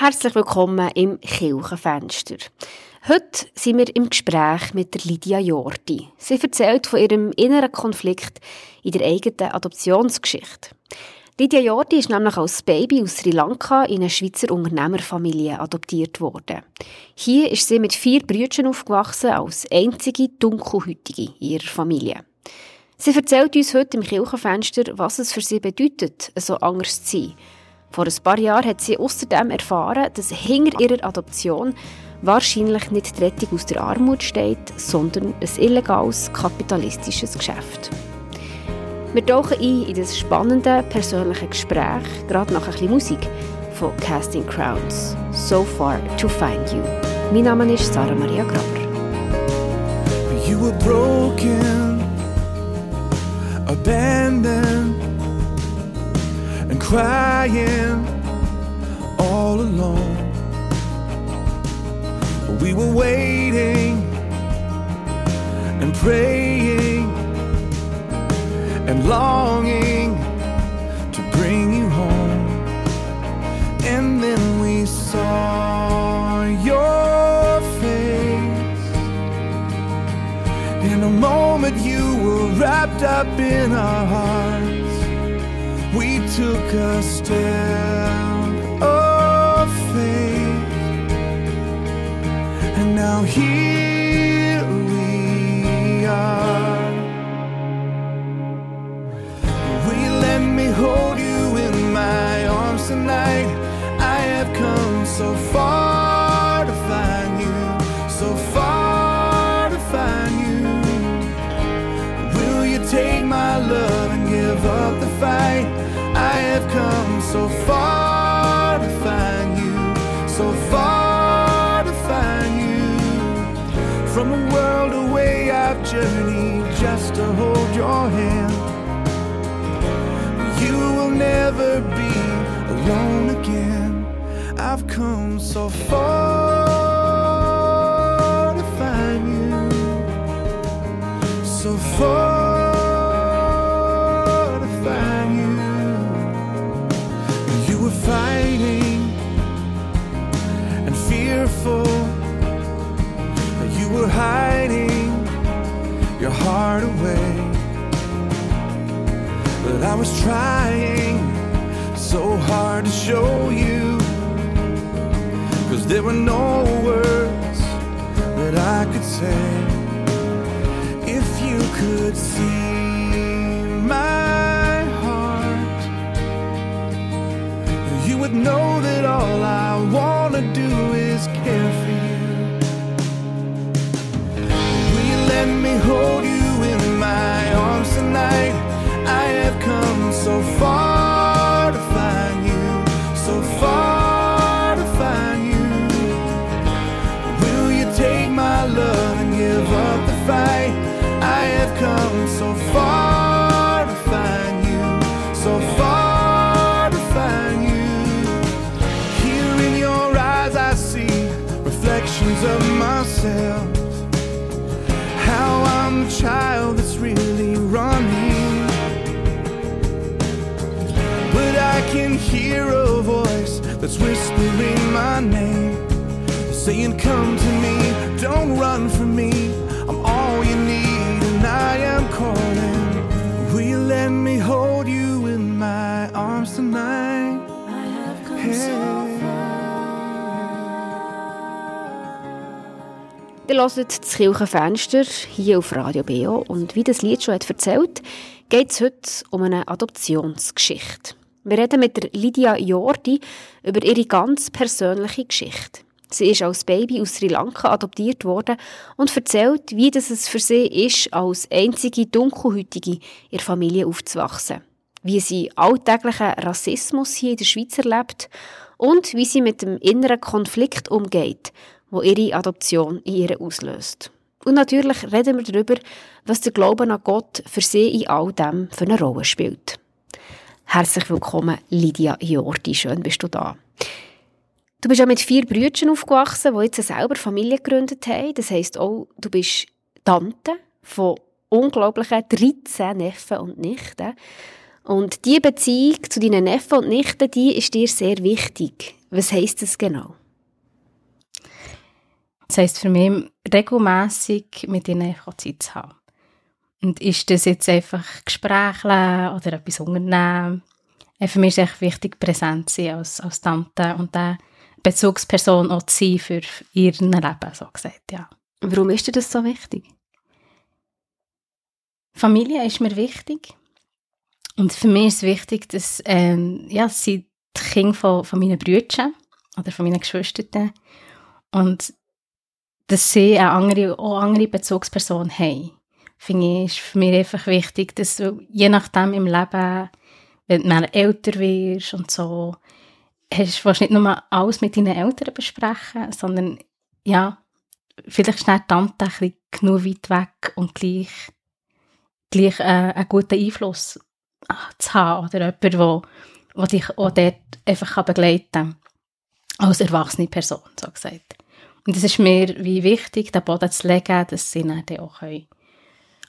Herzlich willkommen im Kirchenfenster. Heute sind wir im Gespräch mit der Lydia Jordi. Sie erzählt von ihrem inneren Konflikt in der eigenen Adoptionsgeschichte. Lydia Jordi ist nämlich als Baby aus Sri Lanka in eine Schweizer Unternehmerfamilie adoptiert worden. Hier ist sie mit vier Brüdern aufgewachsen, als einzige Dunkelhütige in ihrer Familie. Sie erzählt uns heute im Kirchenfenster, was es für sie bedeutet, so anders zu sein. Vor ein paar Jahren hat sie außerdem erfahren, dass hinter ihrer Adoption wahrscheinlich nicht die Rettung aus der Armut steht, sondern ein illegales kapitalistisches Geschäft. Wir tauchen ein in das spannende persönliche Gespräch, gerade nach ein bisschen Musik von Casting Crowns. So far to find you. Mein Name ist Sarah Maria Graber. You were broken, abandoned, and crying all alone. We were waiting and praying and longing to bring you home. And then we saw your face. In a moment, you were wrapped up in our hearts. We took a step of faith. And now here we are. Will you let me hold you in my arms tonight? I have come so far so far to find you, so far to find you. From a world away, I've journeyed just to hold your hand. You will never be alone again. I've come so far I was trying so hard to show you. Cause there were no words that I could say. If you could see my heart, you would know that all I wanna do is care for you. Will you let me hold you come so far to find you, so far to find you. Will you take my love and give up the fight? I have come so far to find you, so far to find you. Here in your eyes, I see reflections of myself. How I'm the child can hear a voice that's whispering my name, saying, Come to me, don't run from me. I'm all you need, and I am calling. Will you let me hold you in my arms tonight? I have come Hey. so Ihr hört das Kirchenfenster hier auf Radio BO und wie das Lied schon hat erzählt, geht es heute um eine Adoptionsgeschichte. Wir reden mit der Lydia Jordi über ihre ganz persönliche Geschichte. Sie ist als Baby aus Sri Lanka adoptiert worden und erzählt, wie das es für sie ist, als einzige Dunkelhütige in ihrer Familie aufzuwachsen. Wie sie alltäglichen Rassismus hier in der Schweiz erlebt und wie sie mit dem inneren Konflikt umgeht, wo ihre Adoption in ihr auslöst. Und natürlich reden wir darüber, was der Glaube an Gott für sie in all dem für eine Rolle spielt. Herzlich willkommen, Lydia Jordi. Schön bist du da. Du bist ja mit vier Brüdern aufgewachsen, die jetzt selber Familie gegründet haben. Das heisst auch, du bist Tante von unglaublichen 13 Neffen und Nichten. Und diese Beziehung zu deinen Neffen und Nichten, die ist dir sehr wichtig. Was heisst das genau? Das heisst für mich, regelmässig mit ihnen Zeit zu haben. Und ist das jetzt einfach Gespräche oder etwas unternehmen? Äh, Für mich ist echt wichtig, präsent zu sein als, als Tante und eine Bezugsperson auch zu sein für ihr Leben, so gesagt, ja. Warum ist dir das so wichtig? Familie ist mir wichtig. Und für mich ist es wichtig, dass ähm, ja, es sind die Kinder von, von meinen Brüdern oder von meinen Geschwistern und dass sie eine andere, auch andere Bezugsperson haben. Finde ich, ist für mich einfach wichtig, dass du, je nachdem im Leben, wenn du älter wirst und so, hast, du nicht nur alles mit deinen Eltern besprechen, sondern ja, vielleicht ist die Tante ein genug weit weg und gleich, gleich äh, einen guten Einfluss zu haben oder jemand, der, der dich auch dort einfach begleiten kann. Als erwachsene Person, so gesagt. Und es ist mir wie wichtig, den Boden zu legen, dass sie dann auch können,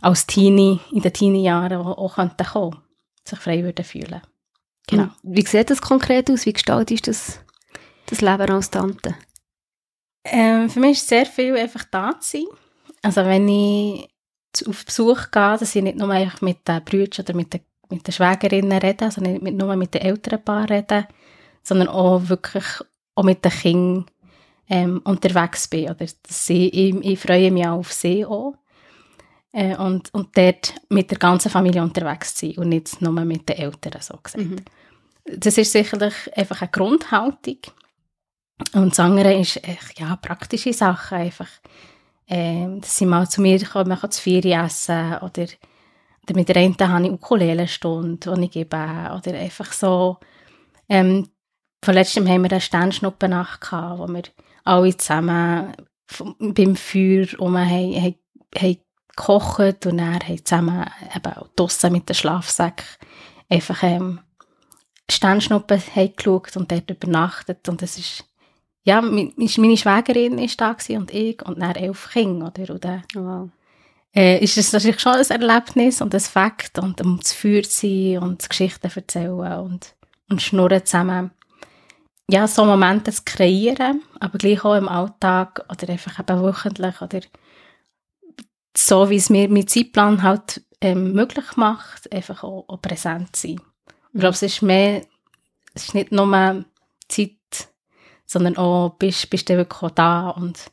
als Teenie, in den Teenie-Jahren auch, auch könnten kommen, sich frei würden fühlen. Genau. Und Wie sieht das konkret aus? Wie gestaltest du das, das Leben als Tante? Ähm, für mich ist sehr viel einfach da zu sein. Also wenn ich auf Besuch gehe, dass ich nicht nur einfach mit den Brüdern oder mit den, mit den Schwägerinnen rede, also nicht nur mit den älteren Paaren rede, sondern auch wirklich auch mit den Kindern ähm, unterwegs bin. Oder sie, ich, ich freue mich auch auf sie auch. Äh, und, und dort mit der ganzen Familie unterwegs zu sein und nicht nur mit den Eltern, so gesagt. Mhm. Das ist sicherlich einfach eine Grundhaltung. Und das andere ist echt, ja, praktische Sachen. Einfach, ähm, dass sie mal zu mir kommen, man kann zu Ferien essen oder, oder mit der einen habe ich Ukulele-Stunde, die ich gebe. Oder einfach so, ähm, von letztem haben wir eine Sternschnuppennacht gehabt, wo wir alle zusammen vom- beim Feuer rum haben, haben, haben gekocht und dann haben zusammen eben auch draussen mit den Schlafsäcken einfach ähm, Sternschnuppen geschaut und dort übernachtet und es ist ja, meine Schwägerin ist da gewesen und ich und dann elf Kinder, oder? Und dann, Wow. äh, ist es natürlich schon ein Erlebnis und ein Fakt und um zu Feuer zu sein und Geschichten erzählen und, und schnurren zusammen. Ja, so Momente zu kreieren, aber gleich auch im Alltag oder einfach eben wöchentlich oder so, wie es mir mein Zeitplan halt ähm, möglich macht, einfach auch, auch präsent zu sein. Ich glaube, es ist mehr, es ist nicht nur Zeit, sondern auch, bist, bist du wirklich auch da und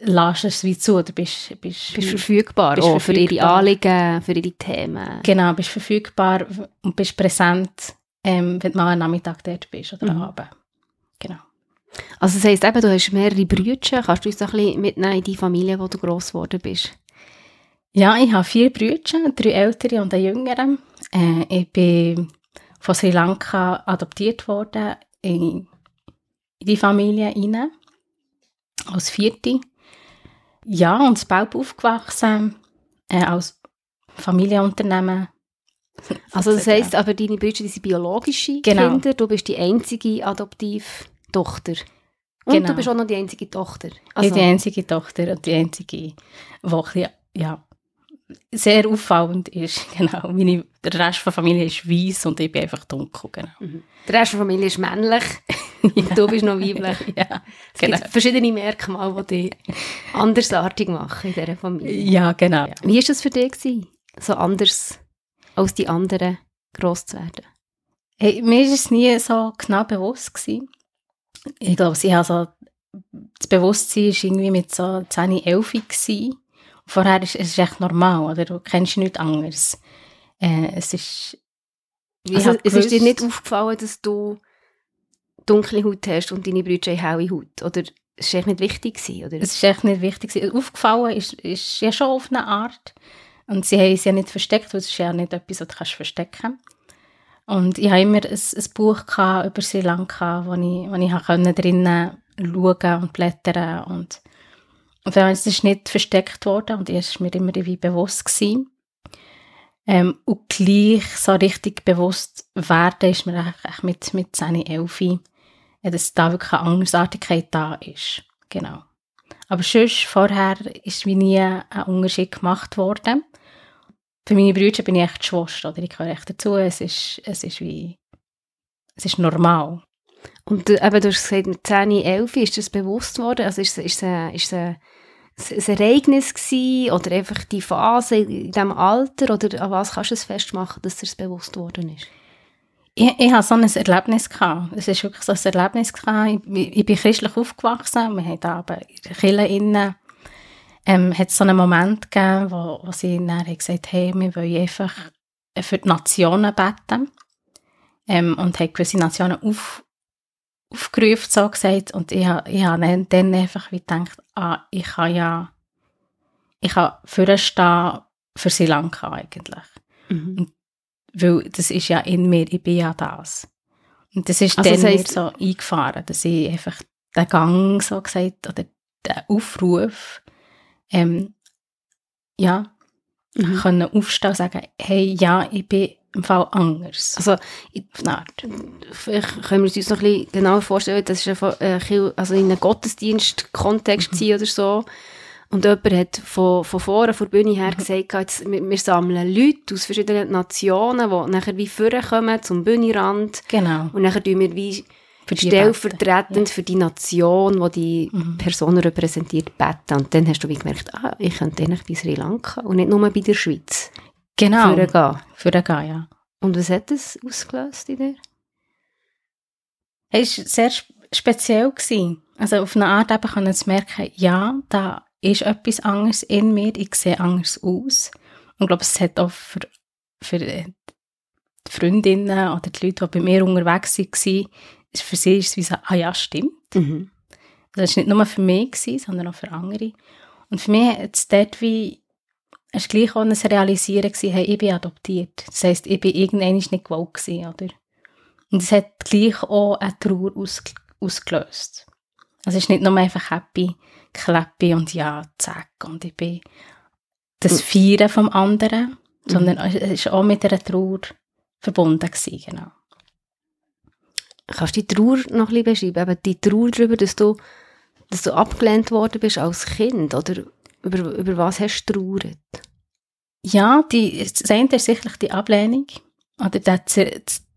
lässt es wie zu, oder bist, bist, Bist verfügbar, Bist auch für ihre verfügbar. Anliegen, für ihre Themen. Genau, bist verfügbar und bist präsent, ähm, wenn du mal am Nachmittag dort bist oder Mhm. am Abend. Genau. Also das heisst eben, du hast mehrere Brüder. Kannst du uns ein bisschen mitnehmen in die Familie, wo du gross geworden bist? Ja, ich habe vier Brüder, drei ältere und einen jüngeren. Äh, ich bin von Sri Lanka adoptiert worden in, die Familie rein, als Vierte. Ja, und in Belp aufgewachsen, äh, als Familienunternehmen. Also das heisst, aber deine Brüder die sind biologische Genau. Kinder. Du bist die einzige Adoptivtochter. Und Genau. du bist auch noch die einzige Tochter. Ich Also, bin die einzige Tochter und die einzige, die ja, sehr auffallend ist. Genau. Meine, der Rest der Familie ist weiß und ich bin einfach dunkel. Genau. Mhm. der Rest der Familie ist männlich und du bist noch weiblich. ja, Es genau. gibt verschiedene Merkmale, die dich andersartig machen in dieser Familie. Ja, genau. Wie war das für dich, gewesen, so anders als die anderen gross zu werden? Hey, mir war es nie so genau bewusst. Gewesen. Ich glaube, ich habe so, das Bewusstsein war irgendwie mit so 10, 11 gewesen. Vorher ist es echt normal, oder? Du kennst nichts anderes. Äh, es ist... Also, es ist dir nicht aufgefallen, dass du dunkle Haut hast und deine Brüder haben helle Haut? Oder es war echt nicht wichtig? Gewesen, oder? Es ist echt nicht wichtig. gewesen. Aufgefallen ist, ist ja schon auf eine Art. Und sie haben es ja nicht versteckt, weil es ist ja nicht etwas, was du kannst verstecken Und ich habe immer ein, ein Buch gehabt über Sri Lanka, wo ich, wo ich können drinnen schauen und blättern und und es ist nicht versteckt worden und es ist mir immer wie bewusst gewesen. Ähm, und gleich so richtig bewusst werden ist mir eigentlich mit, mit 10, 11, äh, dass da wirklich eine Andersartigkeit da ist. Genau. Aber sonst, vorher ist wie nie ein Unterschied gemacht worden. Für meine Brüder bin ich echt Schwester, oder ich gehöre echt dazu. Es ist, es ist wie, es ist normal. Und äh, eben, du hast gesagt, mit 10, 11 ist das bewusst worden? Also ist es, ist ist es ein, ein Ereignis gewesen oder einfach die Phase in diesem Alter? Oder an was kannst du es festmachen, dass dir das bewusst worden ist? Ich, ich hatte so ein Erlebnis. Gehabt. Es ist wirklich so ein Erlebnis. Gehabt. Ich, ich bin christlich aufgewachsen. Wir haben da aber in der Kirche innen, ähm, hat es so einen Moment gegeben, wo, wo sie dann gesagt hey, wir wollen einfach für die Nationen beten. Ähm, und haben gewisse Nationen auf, aufgerufen, so gesagt. Und ich habe ich hab dann, einfach wie gedacht, ah, ich kann ja, ich kann vorstehen für Sri Lanka eigentlich. Mhm. Weil das ist ja in mir, ich bin ja das. Und das ist Also dann das mir heisst- so eingefahren, dass ich einfach den Gang so gesagt, oder den Aufruf, ähm, ja, Mhm. können aufstehen und sagen, hey, ja, ich bin im Fall anders. Also, ich, Art. vielleicht können wir uns noch ein bisschen genauer vorstellen, das ist einfach, äh, also in einem Gottesdienst-Kontext sein oder so. Und jemand hat von, von vorne, von der Bühne her gesagt, jetzt, wir, wir sammeln Leute aus verschiedenen Nationen, die nachher wie vorkommen zum Bühnenrand. Genau. Und nachher tun wir wie Für die stellvertretend für die Nation, die die Mhm. Person repräsentiert, beten. Und dann hast du wie gemerkt, ah, ich könnte eigentlich bei Sri Lanka und nicht nur bei der Schweiz Genau. Für den Gang, ja. Und was hat das ausgelöst in dir? Es war sehr sp- speziell. Gewesen. Also auf eine Art eben können zu merken, ja, da ist etwas anderes in mir, ich sehe anders aus. Und ich glaube, es hat auch für, für äh, die Freundinnen oder die Leute, die bei mir unterwegs waren, für sie ist es wie so, ah ja, stimmt. Mhm. Das war nicht nur für mich, gewesen, sondern auch für andere. Und für mich hat es dort wie, es gleich auch ein Realisieren gewesen, hey, ich bin adoptiert. Das heisst, ich bin irgendwann nicht gewollt gewesen, oder? Und es hat gleich auch eine Trauer aus, ausgelöst. Also es ist nicht nur einfach happy, clappy und ja, zack, und ich bin das Feiern vom anderen, sondern es ist auch mit einer Trauer verbunden gewesen, genau. Kannst du die Trauer noch ein bisschen beschreiben? Eben die Trauer darüber, dass du, dass du abgelehnt worden bist als Kind? Oder über, über was hast du trauert? Ja, die, das eine ist sicherlich die Ablehnung oder der,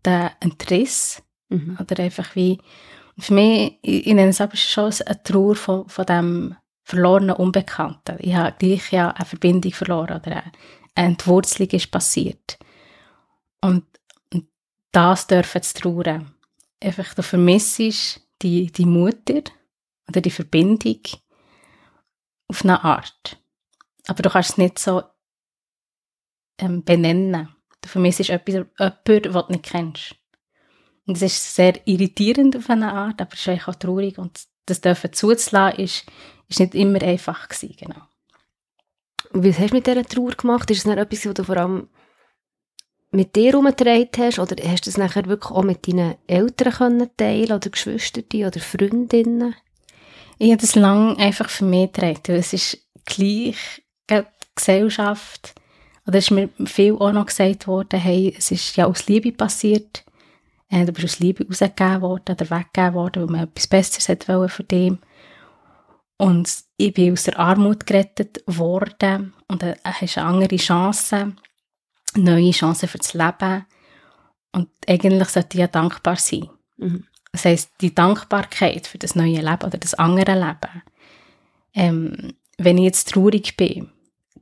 der Entriss Mhm. oder einfach wie, für mich, ich, ich nenne es aber schon eine Trauer von, von dem verlorenen Unbekannten. Ich habe gleich ja eine Verbindung verloren oder eine, eine Entwurzelung ist passiert. Und, und das dürfen zu trauern. Einfach, du vermissest die, die Mutter oder die Verbindung auf eine Art. Aber du kannst es nicht so ähm, benennen. Du vermisst etwas, jemanden, den du nicht kennst. Und das ist sehr irritierend auf eine Art, aber es ist auch traurig. Und das dürfen zuzulassen, ist, ist nicht immer einfach gewesen, genau. Was hast du mit dieser Trauer gemacht? Ist es dann etwas, was du vor allem mit dir herumgetragen hast? Oder hast du es nachher wirklich auch mit deinen Eltern können teilen oder Geschwistern oder Freundinnen? Ich habe das lange einfach für mich getragen, weil es ist gleich die Gesellschaft, oder es ist mir viel auch noch gesagt worden, hey, es ist ja aus Liebe passiert, äh, du bist aus Liebe rausgegeben worden oder weggegeben worden, weil man etwas Besseres wollen für dich. Und ich bin aus der Armut gerettet worden und äh, hast eine andere Chance, neue Chancen für das Leben. Und eigentlich sollte ich ja dankbar sein. Mhm. Das heisst, die Dankbarkeit für das neue Leben oder das andere Leben. Ähm, wenn ich jetzt traurig bin,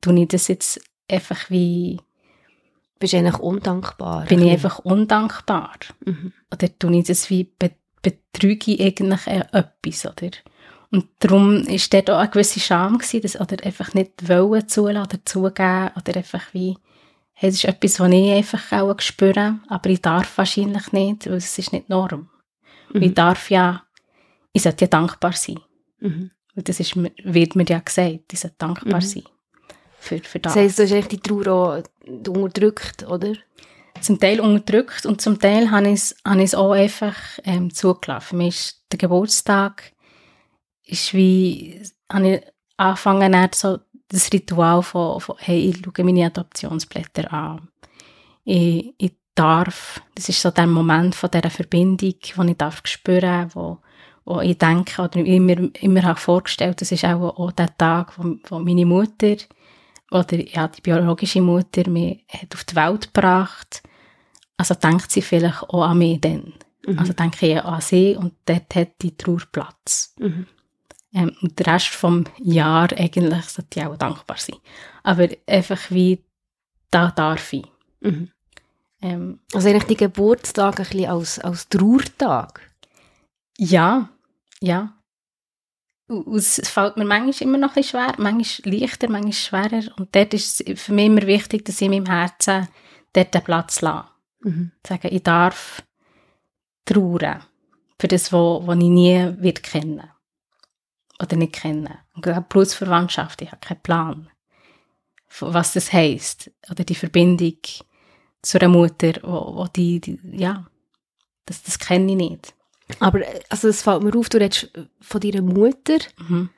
tue ich das jetzt einfach wie, Bist du eigentlich undankbar? bin ich einfach undankbar. Mhm. Oder tue ich das wie, be betrüge ich eigentlich äh, etwas, oder? Und darum ist dort auch eine gewisse Scham gewesen, das, oder einfach nicht wollen zulassen oder zugeben, oder einfach wie, das ist etwas, was ich einfach auch spüre, aber ich darf wahrscheinlich nicht, weil es ist nicht Norm. Und Ich Mhm. darf ja, ich sollte ja dankbar sein. Mhm. Weil Das ist, wird mir ja gesagt, ich sollte dankbar Mhm. sein. Für, für das. Das heisst, du hast eigentlich die Trauer auch unterdrückt, oder? zum Teil unterdrückt und zum Teil habe ich es, habe ich es auch einfach ähm, zugelassen. Für mich ist der Geburtstag ist wie, habe ich angefangen, so das Ritual von, von hey, ich schaue meine Adoptionsblätter an. Ich, ich darf, das ist so der Moment von dieser Verbindung, die ich darf spüren, wo, wo ich denke oder immer, immer habe vorgestellt, das ist auch, auch der Tag, wo, wo meine Mutter oder ja, die biologische Mutter mich hat auf die Welt gebracht. Also denkt sie vielleicht auch an mich dann. Mhm. Also denke ich an sie und dort hat die Trauer Platz. Mhm. Ähm, und der Rest vom Jahr eigentlich sollte ich auch dankbar sein. Aber einfach wie, da darf ich. Mhm. Ähm, Also eigentlich die Geburtstag ein bisschen als, als Trauertag. ja, ja. Und Es fällt mir manchmal immer noch ein bisschen schwer, manchmal leichter, manchmal schwerer. Und dort ist es für mich immer wichtig, dass ich in meinem Herzen dort den Platz lasse. Mhm. Sagen, ich darf trauern für das, was ich nie wird kennen Oder nicht kennen. Und gerade Blutsverwandtschaft, ich habe keinen Plan, was das heisst. Oder die Verbindung zu einer Mutter, wo, wo die, die, ja, das, das kenne ich nicht. Aber äh, also es fällt mir auf, du redest von deiner Mutter Mhm.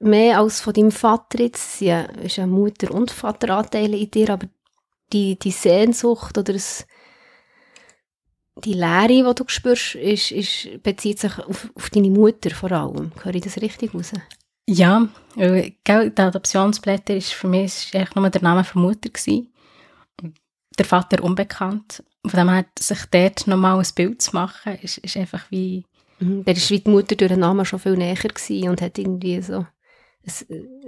mehr als von deinem Vater jetzt. Sie ist ja Mutter- und Vateranteile in dir, aber die, die Sehnsucht oder das, die Leere, die du spürst, ist, ist, bezieht sich auf, auf deine Mutter vor allem. Höre ich das richtig raus? Ja, weil, gell, der Adoptionsblätter ist für mich ist eigentlich nur der Name der Mutter gewesen. Der Vater unbekannt. Von dem her, sich dort nochmal ein Bild zu machen, ist, ist einfach wie, Mhm. Der ist wie die Mutter durch den Namen schon viel näher gewesen und hat irgendwie so ein,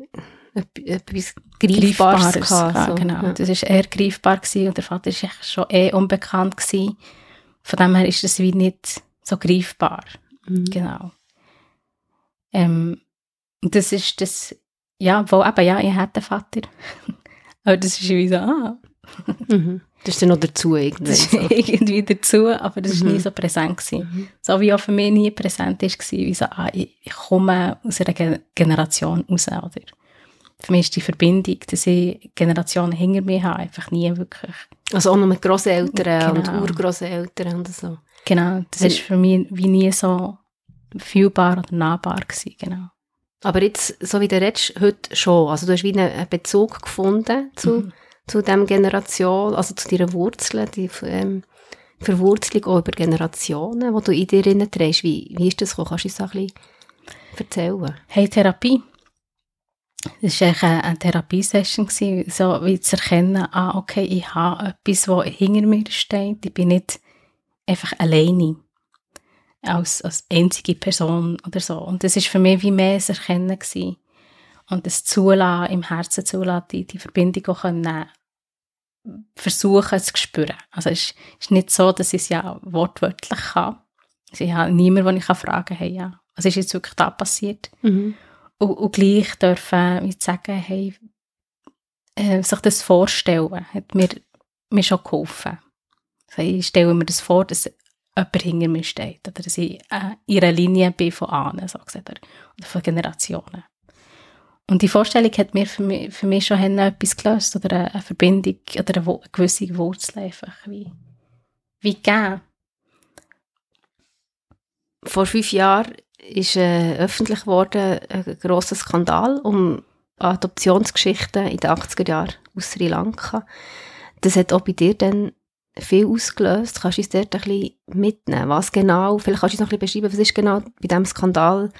äh, etwas Greifbares, gehabt. ja, so. genau. Ja. Das ist eher greifbar gewesen und der Vater ist echt schon eh unbekannt gewesen. Von dem her ist das wie nicht so greifbar. Mhm. Genau. Ähm, das ist das, ja, wo eben, ja, ich hatte einen Vater. Aber das ist wie so, ah, Mhm. Das ist dann noch dazu irgendwann. das ist So. irgendwie dazu, aber das war Mhm. nie so präsent. Gewesen. Mhm. So wie auch für mich nie präsent war, wie so, ah, ich, ich komme aus einer Ge- Generation raus, oder? Für mich ist die Verbindung, dass ich Generationen hinter mir habe, einfach nie wirklich, Also auch noch mit Grosseltern und Genau. Urgrosseltern und so. genau, das ist für mich wie nie so fühlbar oder nahbar gewesen, genau. Aber jetzt, so wie du redest, heute schon. Also du hast wie einen Bezug gefunden zu, Mhm. zu dem Generation, also zu deinen Wurzeln, die ähm, Verwurzelung auch über Generationen, die du in dir drin trägst. Wie, wie ist das gekommen? Kannst du uns das ein bisschen erzählen? Hey, Therapie. Das war eine, Therapiesession, so wie zu erkennen, ah, okay, ich habe etwas, was hinter mir steht. Ich bin nicht einfach alleine als, als einzige Person oder so. Und das ist für mich wie mehr ein Erkennen gewesen. Und das Zulassen, im Herzen zulassen, die, die Verbindung auch können, versuchen zu spüren. Also es ist, nicht so, dass ich es ja wortwörtlich kann. Also ich habe niemanden, den ich fragen kann, hey, ja, was ist jetzt wirklich da passiert? Mhm. Und, und gleich dürfen wie sagen, hey, äh, sich das vorstellen, hat mir, mir schon geholfen. Also ich stelle mir das vor, dass jemand hinter mir steht oder dass ich äh, in einer Linie bin von Ahnen, so gesagt, oder, von Generationen. Und die Vorstellung hat mir für mich, für mich schon etwas gelöst oder eine, eine Verbindung oder eine, eine gewisse Wurzel einfach wie, wie gegeben. Vor fünf Jahren ist äh, öffentlich geworden ein grosser Skandal um Adoptionsgeschichten in den 80er Jahren aus Sri Lanka. Das hat auch bei dir dann viel ausgelöst. Kannst du uns dort ein bisschen mitnehmen? Was genau, vielleicht kannst du uns noch ein bisschen beschreiben, was ist genau bei diesem Skandal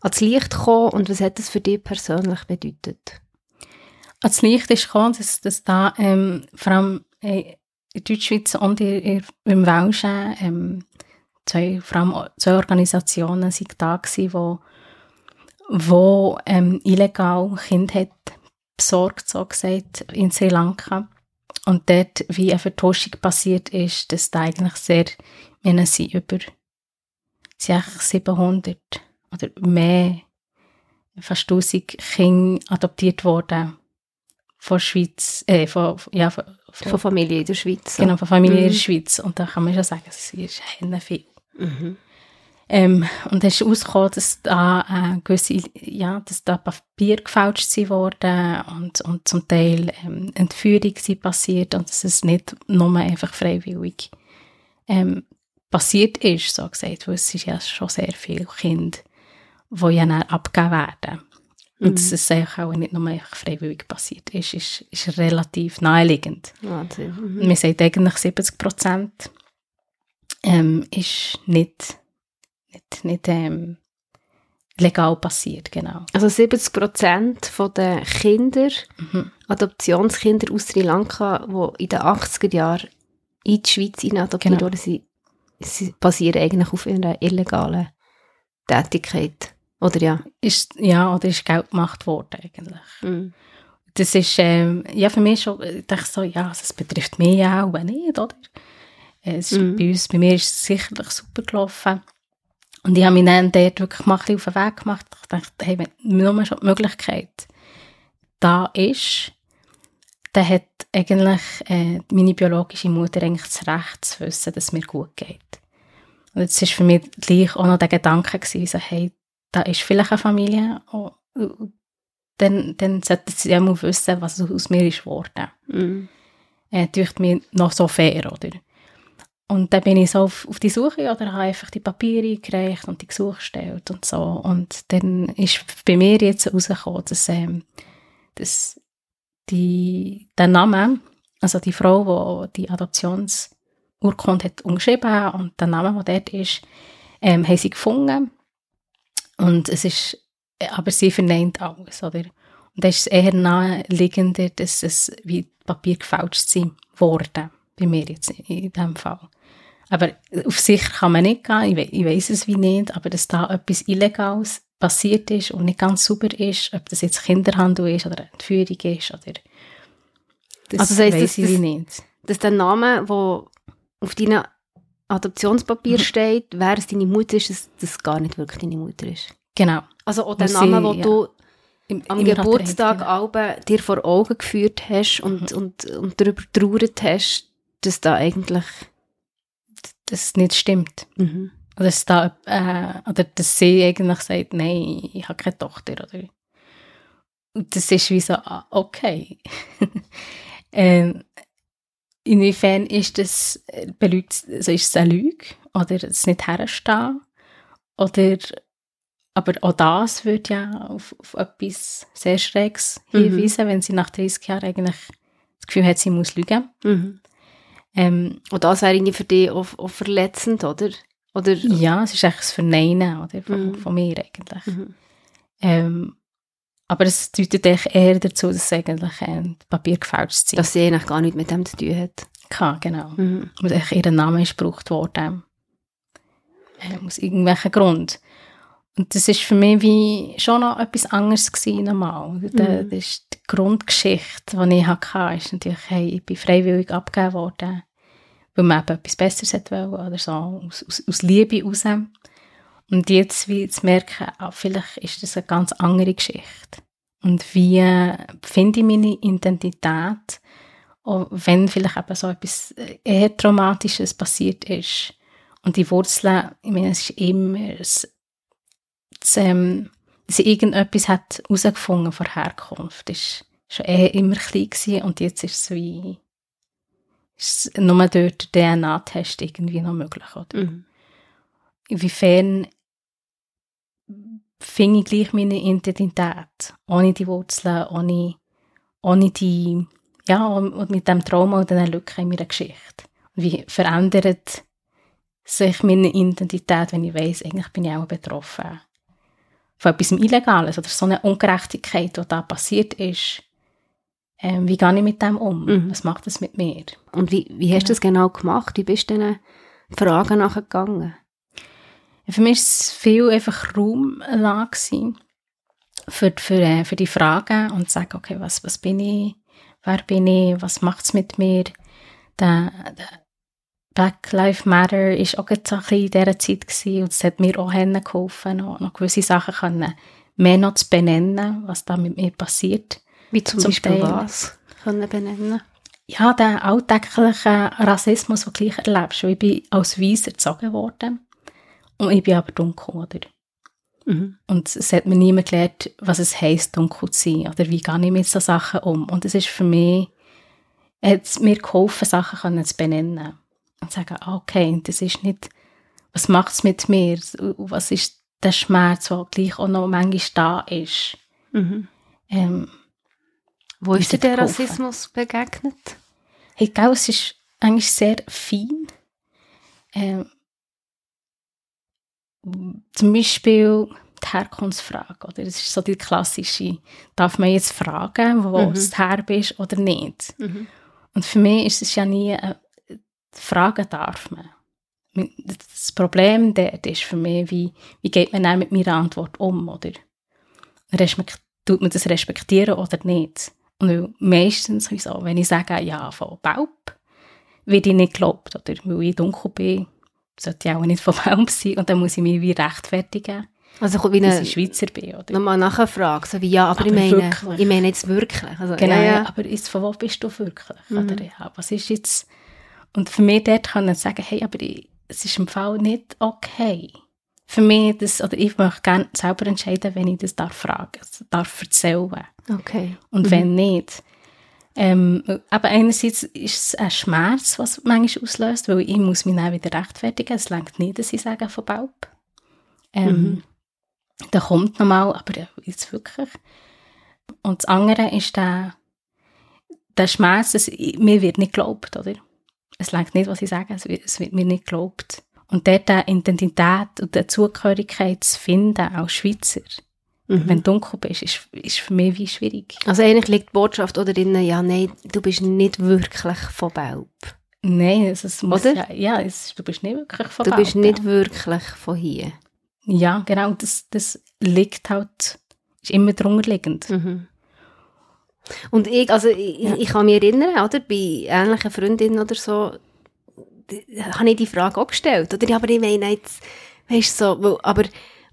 ans Licht gekommen und was hat das für dich persönlich bedeutet? Als Licht ist gekommen, dass, dass da ähm, vor allem äh, in Deutschschweiz und im Welschen ähm, zwei, vor allem zwei Organisationen sind da gewesen, wo, wo ähm, illegal hat besorgt, so gesagt, in Sri Lanka. Und dort, wie eine Vertuschung passiert ist, dass da eigentlich sehr, meine, sie über sie eigentlich 700 oder mehr, fast 1000 Kinder adoptiert worden von Schweiz, äh, von, ja, von, Von von, Familie in der Schweiz? so? genau, von Familien in Mhm. der Schweiz. Und da kann man schon sagen, es ist viel. Mhm. Ähm, und es ist herausgekommen, dass da äh, gewisse, ja, dass da Papier gefälscht sind worden und, und zum Teil ähm, Entführungen sind passiert und dass es nicht nur einfach freiwillig ähm, passiert ist, so gesagt, weil es ist ja schon sehr viele Kinder, die ja dann abgegeben werden. Mhm. Und dass es eigentlich auch nicht nur freiwillig passiert ist, ist, ist relativ naheliegend. Wahnsinn. Mhm. Man sagt eigentlich 70 Prozent ähm, ist nicht, nicht, nicht ähm, legal passiert, genau. Also 70 Prozent der Kinder, Mhm. Adoptionskinder aus Sri Lanka, die in den 80er Jahren in die Schweiz adoptiert Genau. wurden, sind, sie basieren eigentlich auf einer illegalen Tätigkeit. Oder ja? Ist, ja, oder ist Geld gemacht worden eigentlich. Mhm. Das ist, ähm, ja, für mich schon, ich dachte so, ja, also es betrifft mich ja auch nicht, oder? Es ist Mhm. bei uns, bei mir ist es sicherlich super gelaufen. Und ich habe mich dann dort wirklich mal auf den Weg gemacht. Ich dachte, hey, wenn nur schon die Möglichkeit da ist, dann hat eigentlich äh, meine biologische Mutter eigentlich das Recht zu wissen, dass es mir gut geht. Und jetzt ist für mich gleich auch noch der Gedanke gewesen, so, hey, da ist vielleicht eine Familie, und, und dann, dann sollte sie mal wissen, was aus mir ist geworden. Mhm. Äh, dünkt mir noch so fair, oder? Und dann bin ich so auf, auf die Suche, oder habe einfach die Papiere eingereicht und die Gesuche gestellt und so. Und dann ist bei mir jetzt herausgekommen, dass, ähm, dass die, der Name, also die Frau, die die Adoptionsurkunde hat umgeschrieben und der Name, der dort ist, ähm, haben sie gefunden. Und es ist, aber sie verneint alles, oder? Und dann ist eher naheliegender, dass es wie Papier gefälscht sind worden. Bei mir jetzt in diesem Fall. Aber auf sicher kann man nicht gehen, ich, we ich weiß es wie nicht, aber dass da etwas Illegales passiert ist und nicht ganz sauber ist, ob das jetzt Kinderhandel ist oder Entführung ist oder das Also das heisst, dass ich das- nicht. Dass der Name, der auf deinem Adoptionspapier Mhm. steht, wer es deine Mutter ist, dass das gar nicht wirklich deine Mutter ist. Genau. Also auch der Name, den ja. du Im, am im Geburtstag Alben dir vor Augen geführt hast und, und, und darüber trauert hast, dass da eigentlich... dass es nicht stimmt. Mhm. Oder dass, da, äh, oder dass sie eigentlich sagt, nein, ich habe keine Tochter. Oder? Und das ist wie so, ah, okay. ähm, inwiefern ist das, äh, belügt, also ist es eine Lüge? Oder es nicht herstehen? Oder, aber auch das würde ja auf, auf etwas sehr Schräges Mhm. hinweisen, wenn sie nach 30 Jahren eigentlich das Gefühl hat, sie muss lügen. Mhm. Ähm, Und das wäre irgendwie für dich auch, auch verletzend, oder? Oder... Ja, es ist eigentlich das Verneinen oder, von, Mhm. von mir eigentlich. Mhm. Ähm, aber es deutet eigentlich eher dazu, dass eigentlich ein Papier gefälscht sind. Dass sie eigentlich gar nichts mit dem zu tun hat. kann, genau. Mhm. Und eigentlich ihr Name ist gebraucht worden. Ähm, aus irgendwelchen Grund. Und das ist für mich wie schon noch etwas anderes gewesen. Da- Mhm. Das ist die Grundgeschichte, die ich hatte, ist natürlich, hey, ich bin freiwillig abgegeben worden, weil man eben etwas Besseres wollen, oder so, aus, aus, aus Liebe raus. Und jetzt wie zu merken, ah, vielleicht ist das eine ganz andere Geschichte. Und wie äh, finde ich meine Identität, auch wenn vielleicht eben so etwas äh, eher Traumatisches passiert ist. Und die Wurzeln, ich meine, es ist immer, das, ähm, sie irgendetwas hat herausgefunden von Herkunft, ist schon eher immer klein gewesen und jetzt ist es wie, ist nur dort der DNA-Test irgendwie noch möglich, oder? Mhm. inwiefern finde ich gleich meine Identität, ohne die Wurzeln, ohne, ohne die, ja, und mit dem Trauma und dieser Lücke in meiner Geschichte. Und wie verändert sich meine Identität, wenn ich weiss, eigentlich bin ich auch betroffen von etwas Illegales oder so einer Ungerechtigkeit, die da passiert ist. Ähm, wie gehe ich mit dem um? Mhm. Was macht das mit mir? Und wie, wie hast du das genau gemacht? Wie bist du diesen Fragen nachgegangen? Für mich war es viel einfach Raumlage gewesen für, für, äh, für die Fragen und zu sagen, okay, was, was bin ich, wer bin ich, was macht es mit mir. Der, der Black Lives Matter war auch gerade so ein bisschen in dieser Zeit gewesen, und es hat mir auch geholfen, noch, noch gewisse Sachen können, mehr noch zu benennen, was da mit mir passiert. Wie zum, Zum Beispiel Teil. was? Können benennen? Ja, der alltägliche Rassismus, den du gleich erlebst. Ich bin als Weiss erzogen worden und ich bin aber dunkel, oder? Mhm. Und es hat mir niemand gelernt, was es heisst, dunkel zu sein. Oder wie gehe ich mit so Sachen um. Und es ist für mich, hat mir geholfen, Sachen können zu benennen. Und sagen, ah, okay, das ist nicht, was macht es mit mir? Was ist der Schmerz, der gleich auch noch manchmal da ist? Mhm. Ähm, Wo ist dir der? Rassismus begegnet? hey, gell, es ist eigentlich sehr fein. Ähm, zum Beispiel die Herkunftsfrage, oder? Das ist so die klassische, darf man jetzt fragen, wo Mhm. es her bist oder nicht? Mhm. Und für mich ist es ja nie, äh, fragen darf man. das Problem dort ist für mich, wie, wie geht man dann mit meiner Antwort um, oder? Respekt, tut man das respektieren oder nicht? Und weil meistens, so, wenn ich sage, ja, von Baub, werde ich nicht geglaubt, oder? Weil ich dunkel bin, sollte ich auch nicht von Baub sein und dann muss ich mich wie rechtfertigen. Also wie dass eine, ich Schweizer bin, oder? nochmal nachfragen, so wie, ja, aber, Aber ich meine, wirklich? ich meine jetzt wirklich. Also, Genau, ja, ja. aber ist, von wo bist du wirklich? Mhm. Oder, ja, was ist jetzt... Und für mich dort können sagen, hey, aber ich, es ist im Fall nicht okay. Für mich, das, oder ich möchte gerne selber entscheiden, wenn ich das darf fragen, also darf erzählen. Okay. Und wenn nicht. Ähm, aber einerseits ist es ein Schmerz, was manchmal auslöst, weil ich muss mich dann wieder rechtfertigen. Es längt nicht, dass ich sage von Baub. Ähm, Da kommt nochmal, aber jetzt wirklich. Und das andere ist der, der Schmerz, dass ich, mir wird nicht geglaubt, oder? Es längt nicht, was ich sage, es wird, es wird mir nicht geglaubt. Und dort eine Identität und eine Zugehörigkeit zu finden, als Schweizer, Mhm. wenn du dunkel bist, ist, ist für mich wie schwierig. Also eigentlich liegt die Botschaft oder drinnen, ja, nein, du bist nicht wirklich von Baub. Nein, es, es muss Oder? ja, ja es, du bist nicht wirklich von Du bist Baub, nicht ja. wirklich von hier. Ja, genau, das, das liegt halt, ist immer drunter liegend. Mhm. Und ich, also ich, Ja. ich kann mich erinnern, oder, bei ähnlichen Freundinnen oder so, die- habe ich die Frage auch gestellt, oder? Ja, aber ich meine jetzt, weißt du, so, weil, aber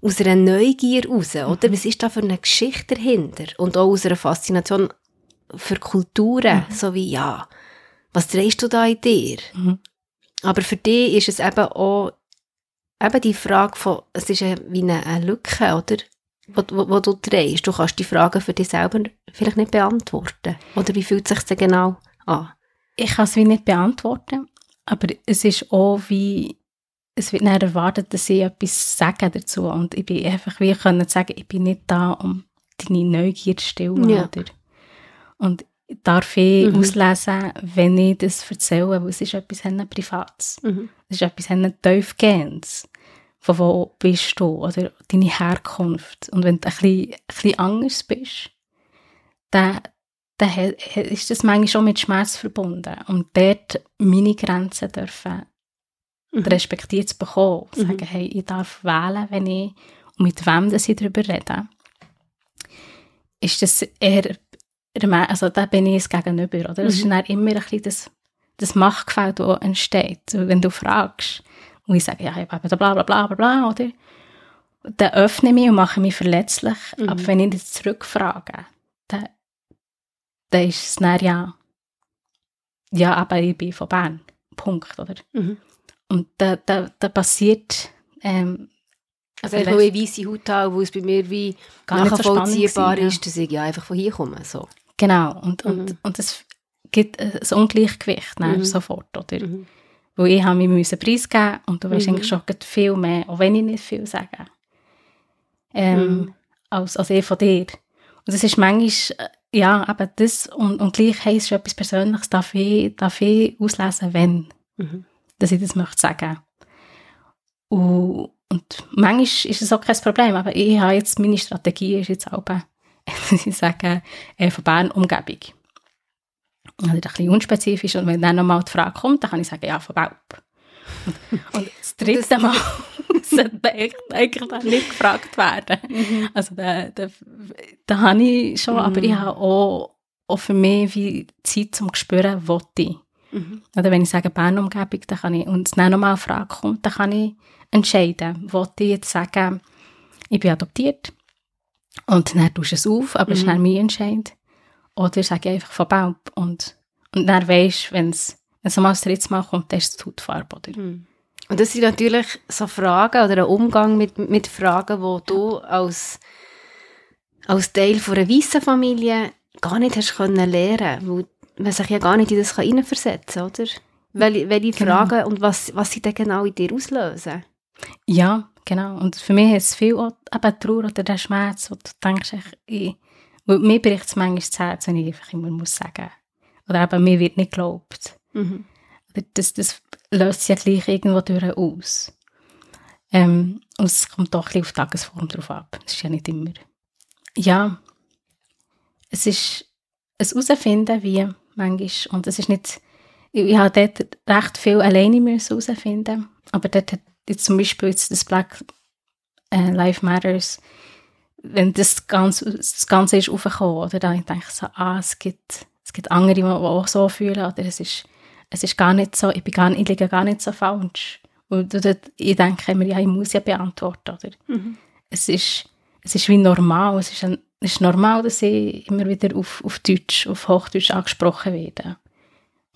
aus einer Neugier raus, oder? Was ist da für eine Geschichte dahinter? Und auch aus einer Faszination für Kulturen, so wie, ja, was drehst du da in dir? Mhm. Aber für dich ist es eben auch eben die Frage von, es ist eine, wie eine, eine Lücke, oder? Wo, wo, wo du drehst. Du kannst die Fragen für dich selber vielleicht nicht beantworten. Oder wie fühlt es sich denn genau an? Ich kann es wie nicht beantworten, aber es ist auch wie, es wird dann erwartet, dass ich etwas sage dazu und ich bin einfach wie können sagen, ich bin nicht da, um deine Neugier zu stillen, Ja. oder? Und darf ich Mhm. auslesen, wenn ich das erzähle, weil es ist etwas Privates. Mhm. Es ist etwas Tiefgehendes. Von wo bist du? Oder deine Herkunft. Und wenn du ein bisschen, ein bisschen anders bist, dann, dann ist das manchmal schon mit Schmerz verbunden. Und dort meine Grenzen dürfen Mhm. respektiert zu bekommen. Mhm. Sagen, hey, ich darf wählen, wenn ich, und mit wem dass ich darüber rede. Ist das eher, also da bin ich es gegenüber, oder? Das ist Mhm. dann immer ein bisschen das, das Machtgefälle, das entsteht. Wenn du fragst, und ich sage, ja, ich habe bla bla bla bla bla, oder? Dann öffne ich mich und mache mich verletzlich. Mhm. Aber wenn ich das zurückfrage, dann, dann ist es dann ja, ja, aber ich bin von Bern. Punkt, oder? Mhm. Und da, da, da passiert ähm, Also einfach, weil ich weisse Haut habe, wo es bei mir wie Gar nicht so ist, dass ich ja einfach von hier komme. So. Genau, und, und, Mhm. und es gibt ein Ungleichgewicht dann Mhm. sofort, oder? Mhm. Weil ich habe mich müssen preisgeben und du weißt Mhm. eigentlich schon viel mehr, auch wenn ich nicht viel sage, ähm, Mhm. als, als ich von dir. Und das ist manchmal, äh, ja, aber das und, und gleich heisst es etwas Persönliches, darf ich, darf ich auslesen, wenn, Mhm. dass ich das möchte sagen. Und, und manchmal ist es auch kein Problem, aber ich habe jetzt, meine Strategie ist jetzt auch, dass ich sage, äh, von Bern Umgebung. Also ein bisschen unspezifisch und wenn dann nochmal die Frage kommt, dann kann ich sagen, ja, von Baub. Und, und das dritte Mal sollte eigentlich, dann nicht gefragt werden. Also da, da, da habe ich schon, aber ich habe auch, auch für mich wie Zeit zum Spüren, was ich. Mhm. Oder wenn ich sage Bern-Umgebung, dann kann ich, und es dann nochmal eine Frage kommt, dann kann ich entscheiden, wollte ich jetzt sagen, ich bin adoptiert und dann tust du es auf, aber es ist Mhm. dann mein Entscheid. Oder sage ich einfach von Baub und, und dann weisst wenn es wenn es mal das dritte Mal kommt, dann ist es die Hautfarbe, oder? Und das sind natürlich so Fragen oder ein Umgang mit, mit Fragen, wo du als, als Teil von einer weißen Familie gar nicht hast können lernen, weil man sich ja gar nicht in das hineinversetzen kann, oder? Welche, welche Genau. Fragen und was, was sie dann genau in dir auslösen. Ja, genau. Und für mich ist es viel auch eben die Trauer oder der Schmerz, wo du denkst, ich, weil mir bricht es manchmal das Herz, wenn ich einfach immer muss sagen. Oder eben, mir wird nicht geglaubt. Mhm. Das, das löst sich ja gleich irgendwo durch aus. Ähm, und es kommt doch ein auf die Tagesform drauf ab. Das ist ja nicht immer. Ja, es ist ein Herausfinden, wie manchmal, und es ist nicht, ich, ich habe dort recht viel alleine müssen herausfinden. Aber dort hat jetzt zum Beispiel jetzt das Black äh, Lives Matters, wenn das Ganze, das Ganze ist aufgekommen, oder dann denke ich so, ah, es gibt, es gibt andere, die, auch so fühlen, oder es ist, es ist gar nicht so, ich, bin gar, ich liege gar nicht so falsch. Und ich denke immer, ja, ich muss ja beantworten, oder? Mhm. Es ist, es ist wie normal, es ist, ein, es ist normal, dass ich immer wieder auf, auf Deutsch, auf Hochdeutsch angesprochen werde.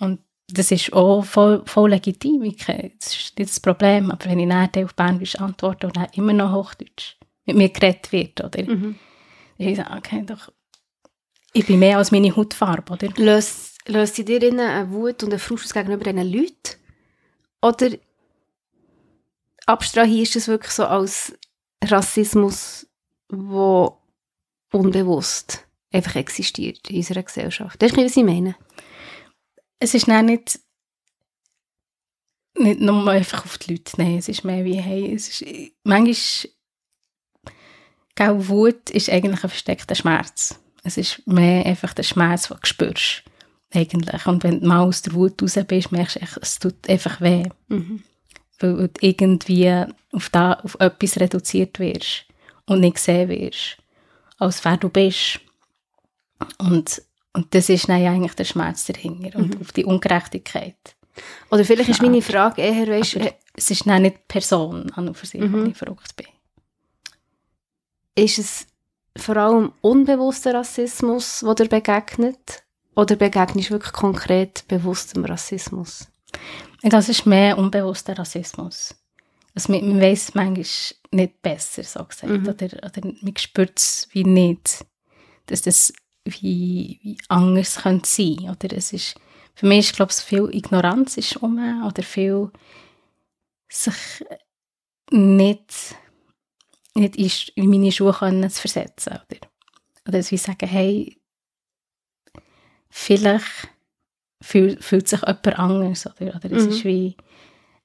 Und das ist auch voll, voll legitim, ich, das ist nicht das Problem, aber wenn ich dann auf Berndeutsch antworte und dann immer noch Hochdeutsch mit mir geredet wird, oder? Mhm. Ich sage, okay, doch, ich bin mehr als meine Hautfarbe, oder? Löst, löst in dir eine Wut und eine Frust gegenüber diesen Leuten? Oder abstrahierst du es wirklich so als Rassismus, der unbewusst einfach existiert in unserer Gesellschaft? Das ist was ich meine. Es ist nicht, nicht nur einfach auf die Leute, nein, es ist mehr wie, hey, es ist, manchmal, gell, Wut ist eigentlich ein versteckter Schmerz. Es ist mehr einfach der Schmerz, den du spürst, eigentlich. Und wenn du mal aus der Wut raus bist, merkst du, es tut einfach weh. Mhm. weil du irgendwie auf, da, auf etwas reduziert wirst und nicht gesehen wirst, als wer du bist. Und, und das ist dann eigentlich der Schmerz dahinter und auf die Ungerechtigkeit. Oder vielleicht ist meine Frage eher, weißt, es ist nicht die Person an und für sich, Mhm. ich verrückt bin. Ist es vor allem unbewusster Rassismus, der dir begegnet? Oder begegnest du wirklich konkret bewusstem Rassismus? Es ist mehr unbewusster Rassismus. Also man, man weiß manchmal nicht besser, so gesagt. Mhm. Oder, oder man spürt es wie nicht, dass das wie, wie anders könnte sein. Oder es ist, für mich ist, glaube ich, viel Ignoranz ist um, oder viel sich nicht, nicht in, meine Schuhe können zu versetzen. Oder, oder es wie sagen, hey, vielleicht fühlt, fühlt sich jemand anders. Oder, oder es Mhm. ist wie,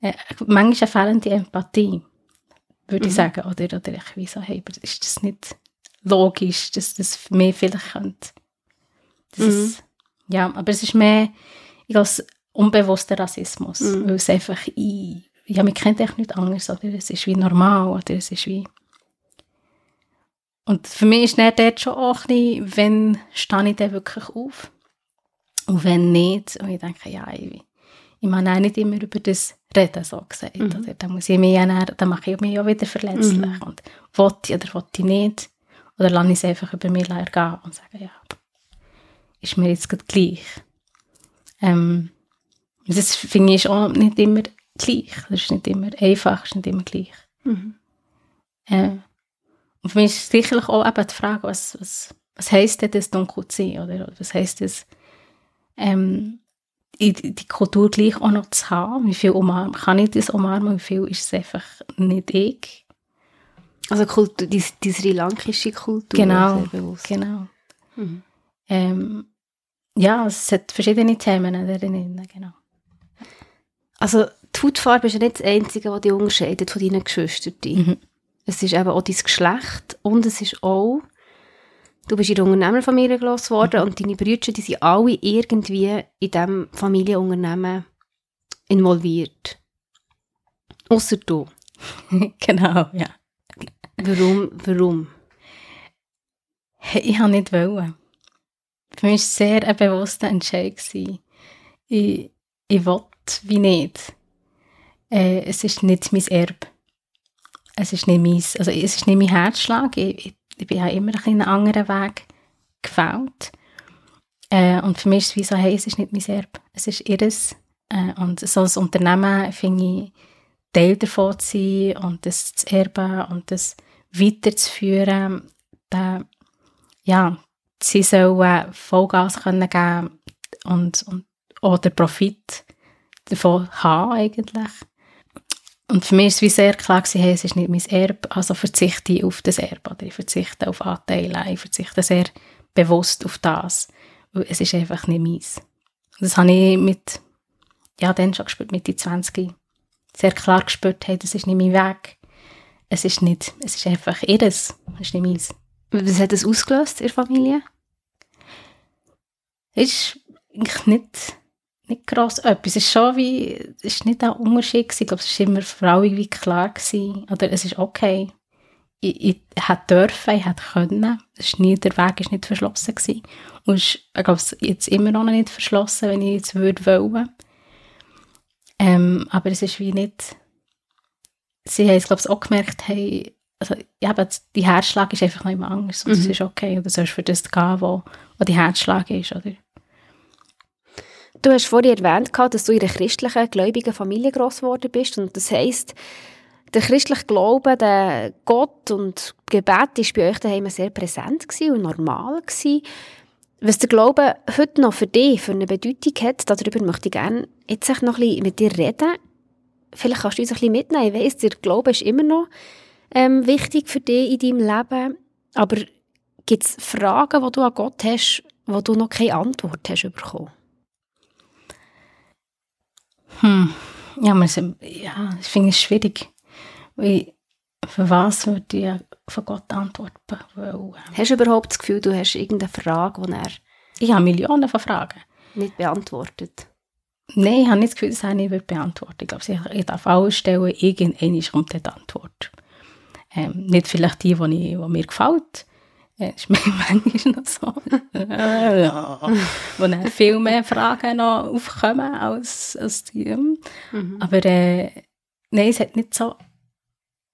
äh, manchmal eine fehlende Empathie, würde ich Mhm. sagen. Oder, oder ich wie so, hey, ist das nicht logisch, dass das für mich vielleicht könnte. Das Mhm. ist, ja, aber es ist mehr, ich als unbewusster Rassismus, Mhm. weil es einfach, ich, ja, man kennt echt nicht anders, oder es ist wie normal, oder es ist wie, und für mich ist dann dort schon auch ein bisschen, wenn stehe ich dann wirklich auf und wenn nicht, und ich denke, ja, ich, ich mag auch nicht immer über das reden, so gesagt, Mhm. oder dann muss ich mich ja dann, dann mache ich mich ja wieder verletzlich Mhm. und will ich oder will ich nicht, oder lasse ich es einfach über mich ergehen und sage, ja, ist mir jetzt gerade gleich. Ähm, das finde ich auch nicht immer gleich, das ist nicht immer einfach, ist nicht immer gleich. Mhm. Äh, und für mich ist sicherlich auch eben die Frage, was, was, was heisst denn das dunkel zu sein, oder was heisst das, ähm, die Kultur gleich auch noch zu haben, wie viel umarmen, kann ich das umarmen, wie viel ist es einfach nicht ich. Also Kultur, die, die sri lankische Kultur. Genau. Genau. Mhm. Ähm, ja, es hat verschiedene Themen darin, genau. Also die Hautfarbe ist ja nicht das Einzige, was dich unterscheidet von deinen Geschwistern. Mhm. Es ist eben auch dein Geschlecht und es ist auch, du bist in der Unternehmerfamilie gross geworden und deine Brüder, die sind alle irgendwie in diesem Familienunternehmen involviert. Außer du. genau, ja. Warum? Warum? Hey, ich habe nicht wollen. Für mich war es sehr ein bewusster Entscheid. gewesen. Ich, ich wollte wie nicht. Äh, es ist nicht mein Erbe. Es ist nicht mein, also es ist nicht mein Herzschlag. Ich, ich, ich bin ja immer einen anderen Weg gefällt. Äh, und für mich ist es wie so, hey, es ist nicht mein Erbe. Es ist ihres. Äh, und so als Unternehmen finde ich, Teil davon zu sein und das zu erben und das weiterzuführen, da, ja, sie sollen Vollgas können geben und, und auch den Profit davon haben eigentlich. Und für mich ist es wie sehr klar gewesen, hey, es ist nicht mein Erbe, also verzichte ich auf das Erbe, oder ich verzichte auf Anteile, ich verzichte sehr bewusst auf das, weil es ist einfach nicht meins. Das habe ich mit, ja, dann schon gespürt, mit die 20 sehr klar gespürt, hey, das ist nicht mein Weg. Es ist nicht, es ist einfach ihres, es ist nicht meins. Was hat das ausgelöst in der Familie? Es ist eigentlich nicht, nicht gross etwas. Es ist schon wie, es ist nicht ein Unterschied gewesen. Ich glaube, es war immer für alle wie klar gewesen. Oder es ist okay. Ich, ich hätte dürfen, ich hätte können. Es ist nie, der Weg ist nicht verschlossen gewesen. Und es ist, ich glaube, jetzt immer noch nicht verschlossen, wenn ich jetzt würde wollen. Ähm, aber es ist wie nicht, sie haben es, glaube ich, auch gemerkt, hey, also, ja, aber die Herzschlag ist einfach noch immer anders. Und es Mhm. ist okay. Du sollst für das gehen, wo, wo die Herzschlag ist, oder? Du hast vorhin erwähnt, dass du in einer christlichen, gläubigen Familie gross geworden bist. Und das heisst, der christliche Glaube, der Gott und Gebet ist bei euch daheim sehr präsent und normal. Was der Glaube heute noch für dich für eine Bedeutung hat, darüber möchte ich gerne jetzt noch ein mit dir reden. Vielleicht kannst du uns ein bisschen mitnehmen. Ich weiss, der Glaube ist immer noch ähm, wichtig für dich in deinem Leben. Aber gibt es Fragen, die du an Gott hast, wo du noch keine Antwort hast bekommen? Hm. Ja, man, ja, ich finde es schwierig. Weil, für was würde ich von Gott antworten wollen? Hast du überhaupt das Gefühl, du hast irgendeine Frage, die er Ich habe Millionen von Fragen. nicht beantwortet? Nein, ich habe nicht das Gefühl, dass er nicht beantworten wird. Ich glaube, ich darf alles stellen, irgendwann kommt die Antwort. Ähm, nicht vielleicht die, die, ich, die mir gefällt. Ist mir manchmal noch so. ja. Wo dann viel mehr Fragen noch aufkommen als, als die. ähm. Aber äh, nein, es hat nicht so...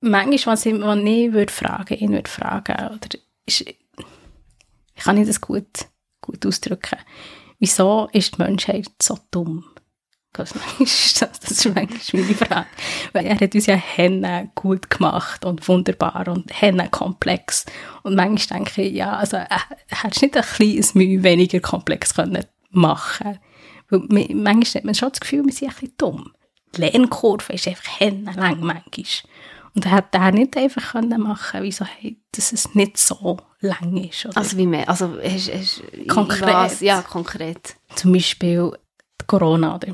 Manchmal, was ich, was ich würde fragen, ihn würde fragen, oder ist, ich kann nicht das gut, gut ausdrücken. Wieso ist die Menschheit so dumm? Das ist, das, das ist manchmal meine Frage. Weil er hat uns ja Hennen gut gemacht und wunderbar und Hennen komplex. Und manchmal denke ich, ja, also er hätte nicht ein kleines Mühe weniger komplex können machen Weil mi- Manchmal hat man schon das Gefühl, wir sind ein bisschen dumm. Die Lernkurve ist einfach Hennen lang manchmal. Und er hat er nicht einfach können machen wieso, hey, dass es nicht so lang ist. Oder? Also wie mehr? Also hast, hast, Konkret. Was? Ja, konkret. zum Beispiel Corona oder äh,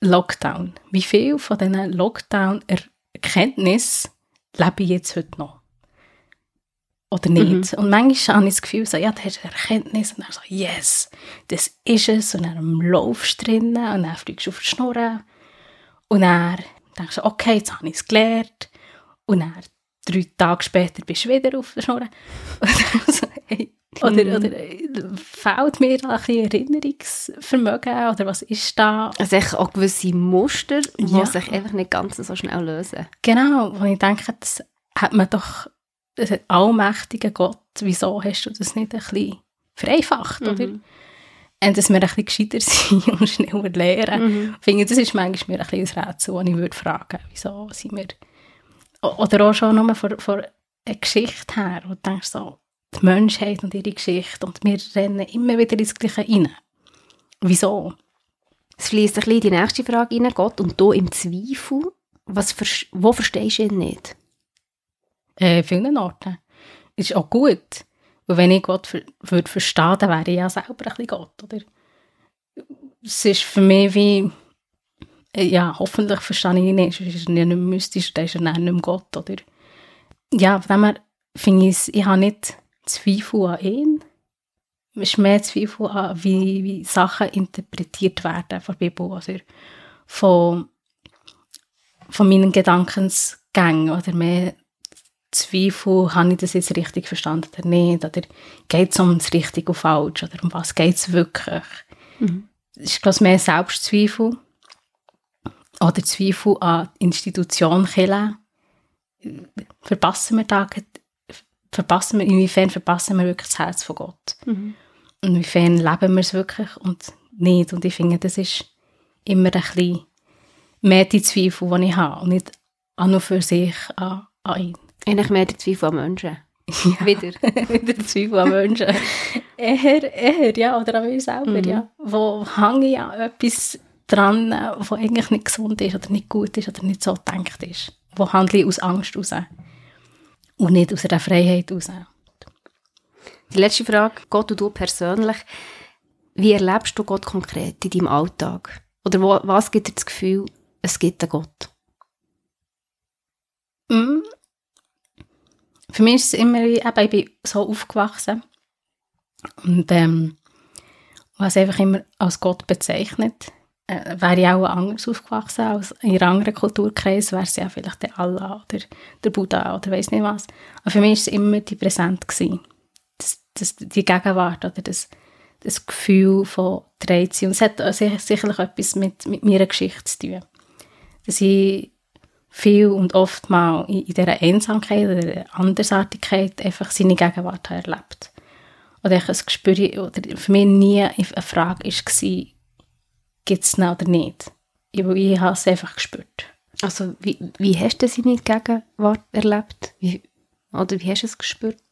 Lockdown. Wie viel von diesen Lockdown-Erkenntnissen lebe ich jetzt heute noch? Oder nicht? Und manchmal habe ich das Gefühl, so, ja, da hast du eine Erkenntnis und dann so, yes, das ist es. Und dann laufst du drinnen und dann fliegst du auf die Schnur. Und dann denkst du, okay, jetzt habe ich es gelernt. Und dann drei Tage später bist du wieder auf der Schnur. Und dann so, hey, oder, oder äh, fehlt mir da ein bisschen Erinnerungsvermögen? Oder was ist da? Also auch gewisse Muster, die Ja. sich einfach nicht ganz so schnell lösen. Genau, wo ich denke, das hat man doch, das hat allmächtiger Gott, wieso hast du das nicht ein bisschen vereinfacht, oder? Mhm. Und dass wir ein bisschen gescheiter sind und schneller lernen. Mhm. Ich finde, das ist manchmal mir ein bisschen ein Rätsel, das ich würde fragen, wieso sind wir, oder auch schon nur von, von einer Geschichte her, wo du denkst so, die Menschheit und ihre Geschichte und wir rennen immer wieder ins Gleiche rein. Wieso? Es fließt ein bisschen in die nächste Frage rein, Gott, und du im Zweifel, was, wo verstehst du ihn nicht? äh, vielen Orten. Ist auch gut. Und wenn ich Gott ver würde verstehen, dann wäre ich ja selber ein bisschen Gott, oder? Es ist für mich wie, äh, ja, hoffentlich verstehe ich ihn nicht, ist er nicht mehr mystisch, dann ist er nicht mehr Gott, oder? Ja, von dem her finde ich, es- ich habe nicht Zweifel an ihn, es ist mehr Zweifel an, wie, wie Sachen interpretiert werden von der Bibel, oder von, von meinen Gedankensgängen, oder mehr Zweifel, habe ich das jetzt richtig verstanden oder nicht? Oder geht es um das Richtig und Falsch? Oder um was geht es wirklich? Mhm. Es ist, glaube ich, mehr Selbstzweifel. Oder Zweifel an die Institution Kirche. Verpassen wir da, verpassen wir, inwiefern verpassen wir wirklich das Herz von Gott? Mhm. Und inwiefern leben wir es wirklich und nicht? Und ich finde, das ist immer ein bisschen mehr die Zweifel, die ich habe. Und nicht an und für sich an, an ihn. Eigentlich mehr der Zweifel an Menschen. Wieder. Wieder Zweifel an Menschen. eher, eher, ja, oder an mir selber, Mhm. ja. Wo hänge ich an etwas dran, was eigentlich nicht gesund ist oder nicht gut ist oder nicht so gedacht ist. Wo handle ich aus Angst raus. Und nicht aus einer Freiheit raus. Die letzte Frage, Gott und du persönlich, wie erlebst du Gott konkret in deinem Alltag? Oder wo, was gibt dir das Gefühl, es gibt einen Gott? Mm. Für mich ist es immer, eben, ich bin so aufgewachsen. Und, ähm, was einfach immer als Gott bezeichnet. Äh, wäre ich auch anders aufgewachsen als in einem anderen Kulturkreis, wäre es ja vielleicht der Allah oder der Buddha oder weiß nicht was. Aber für mich war es immer die Präsent. Das, das, die Gegenwart oder das, das Gefühl von Drehziehen. Und es hat sicherlich etwas mit, mit meiner Geschichte zu tun. Dass ich viel und oft mal in, in dieser Einsamkeit oder Andersartigkeit einfach seine Gegenwart erlebt. Oder ich ein Gespür, oder für mich nie eine Frage war, gibt es ihn oder nicht. Ich, ich habe es einfach gespürt. Also wie, wie hast du seine Gegenwart erlebt? Wie, oder wie hast du es gespürt?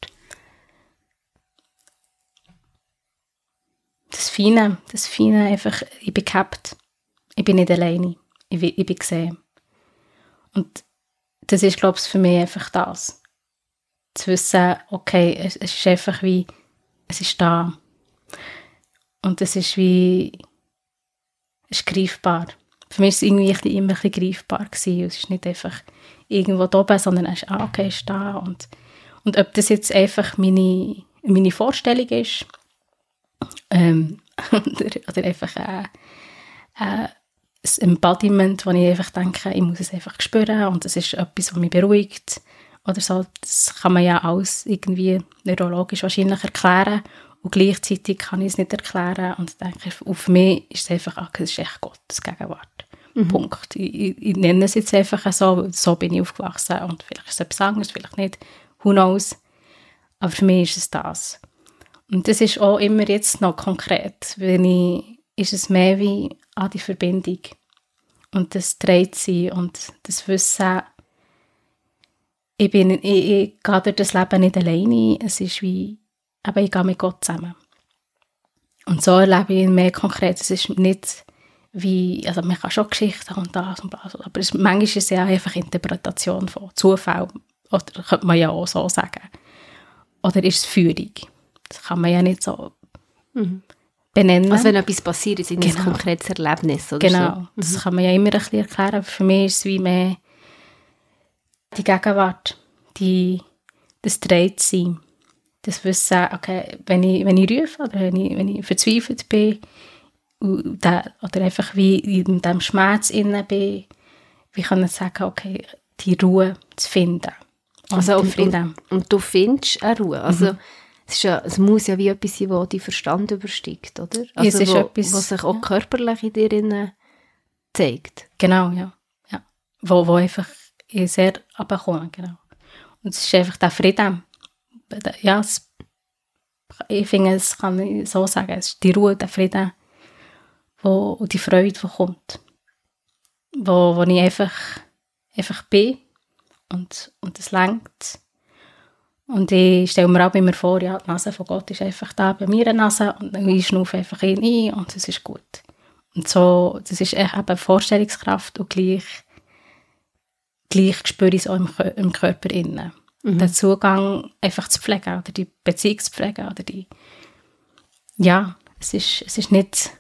Das Feine, das Feine einfach, ich bin gehabt. Ich bin nicht alleine. Ich, ich bin gesehen. Und das ist, glaube ich, für mich einfach das. Zu wissen, okay, es, es ist einfach wie, es ist da. Und es ist wie, es ist greifbar. Für mich war es irgendwie immer ein bisschen greifbar. Gewesen. Es ist nicht einfach irgendwo da oben, sondern es ist, ah, okay, es ist da. Und, und ob das jetzt einfach meine, meine Vorstellung ist, ähm, oder, oder einfach äh, äh, ein Embodiment, wo ich einfach denke, ich muss es einfach spüren und das ist etwas, was mich beruhigt oder so. Das kann man ja alles irgendwie neurologisch wahrscheinlich erklären und gleichzeitig kann ich es nicht erklären und denke, auf mich ist es einfach, ah, das ist echt Gottes Gegenwart. Mhm. Punkt. Ich, ich, nenne es jetzt einfach so, so bin ich aufgewachsen und vielleicht ist es etwas anderes, vielleicht nicht, who knows. Aber für mich ist es das. Und das ist auch immer jetzt noch konkret, wenn ich, ist es mehr wie an die Verbindung und das dreht sie und das Wissen, ich, bin, ich, ich gehe durch das Leben nicht alleine, es ist wie, aber ich gehe mit Gott zusammen. Und so erlebe ich ihn mehr konkret, es ist nicht wie, also man kann schon Geschichten und das und das, aber es, manchmal ist es ja einfach Interpretation von Zufall, oder könnte man ja auch so sagen. Oder ist es Führung? Das kann man ja nicht so mhm. benennen. Also wenn etwas passiert, ist es genau. ein konkretes Erlebnis oder Genau, so. das mhm. kann man ja immer ein bisschen erklären, aber für mich ist es wie mehr die Gegenwart, die, das Drehtsein, das Wissen, okay, wenn ich, wenn ich rufe oder wenn ich, wenn ich verzweifelt bin oder einfach wie in diesem Schmerz innen bin, wie kann ich sagen, okay, die Ruhe zu finden. Also und, und, und, du findest eine Ruhe, also mhm es, ja, es muss ja wie etwas sein, das die Verstand übersteigt, oder? Also es ist wo, etwas, was sich auch ja. körperlich in dir zeigt. Genau, ja. ja. Wo, wo einfach sehr abkommen, genau. Und es ist einfach der Frieden. Ja, ich finde, es kann ich so sagen, es ist die Ruhe, der Frieden wo, und die Freude, die kommt. Wo, wo ich einfach, einfach bin und, und lenkt und ich stelle mir auch immer vor, ja, die Nase von Gott ist einfach da bei mir eine Nase und ich schnaufe einfach ihn ein und es ist gut. Und so, das ist eben Vorstellungskraft und gleich, gleich spüre ich es auch im, im Körper innen. Mhm. Den Zugang einfach zu pflegen oder die Beziehung zu pflegen oder die, ja, es ist, es ist nicht,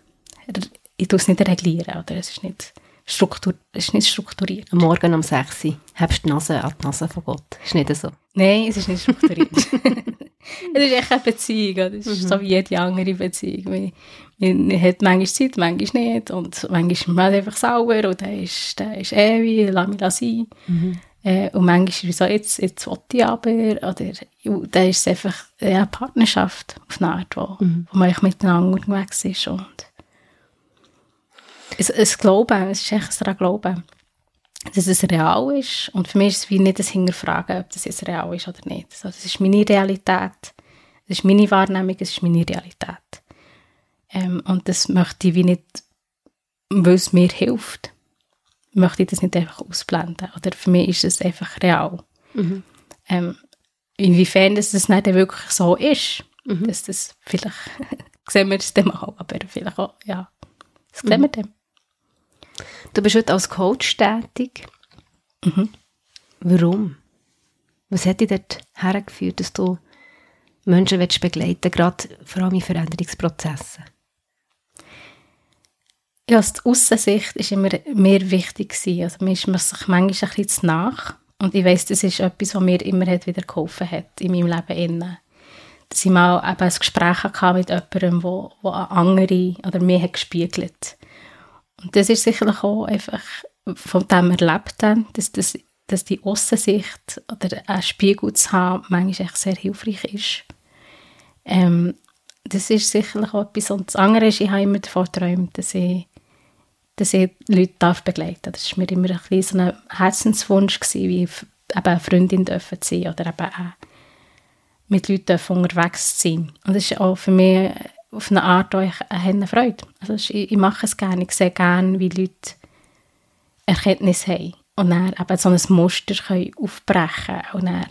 ich tue es nicht reglieren oder es ist nicht, Struktur, ist nicht strukturiert. Am Morgen um 6 Uhr hast du die Nase an die Nase von Gott. Ist nicht so? Nein, es ist nicht strukturiert. es ist echt eine Beziehung. Es ist mhm. so wie jede andere Beziehung. Man, hat manchmal Zeit, manchmal nicht. Und manchmal ist man einfach sauer und dann ist, der ist ewig, lass mich sein. Mhm. Äh, und manchmal ist es so, jetzt, jetzt will ich aber. Oder dann ist es einfach eine Partnerschaft auf eine Art, wo, mhm. wo man miteinander unterwegs ist. Und es, es Glauben, es ist echt ein Glauben, dass es real ist. Und für mich ist es wie nicht das Hinterfragen, ob das jetzt real ist oder nicht. Also, das ist meine Realität, das ist meine Wahrnehmung, es ist meine Realität. Ähm, und das möchte ich wie nicht, weil es mir hilft, möchte ich das nicht einfach ausblenden. Oder für mich ist es einfach real. Mhm. Ähm, inwiefern das, das nicht wirklich so ist, mhm. dass das vielleicht sehen wir es dann mal, aber vielleicht auch, ja, das sehen mhm. wir dann. Du bist heute als Coach tätig. Mhm. Warum? Was hat dich dort hergeführt, dass du Menschen willst begleiten gerade vor allem in Veränderungsprozessen? Ja, die Aussensicht ist immer mehr wichtig gewesen. Also mir ist man sich manchmal ein bisschen nach. Und ich weiss, das ist etwas, was mir immer wieder geholfen hat in meinem Leben. Innen. dass ich mal eben ein Gespräch hatte mit jemandem, wo eine andere oder mir hat gespiegelt. Und das ist sicherlich auch einfach von dem Erlebten, dass, dass, dass die Aussensicht oder einen Spiegel zu haben manchmal echt sehr hilfreich ist. Ähm, das ist sicherlich auch etwas. Und das andere ist, ich habe immer davon geträumt, dass ich, dass ich Leute darf begleiten darf. Das war mir immer ein bisschen so ein Herzenswunsch, gewesen, wie eben eine Freundin dürfen sein oder eben auch mit Leuten unterwegs zu sein. Und das ist auch für mich auf eine Art auch eine Freude. Also ich, ich mache es gerne, ich sehe gerne, wie Leute Erkenntnis haben und dann eben so ein Muster können aufbrechen und dann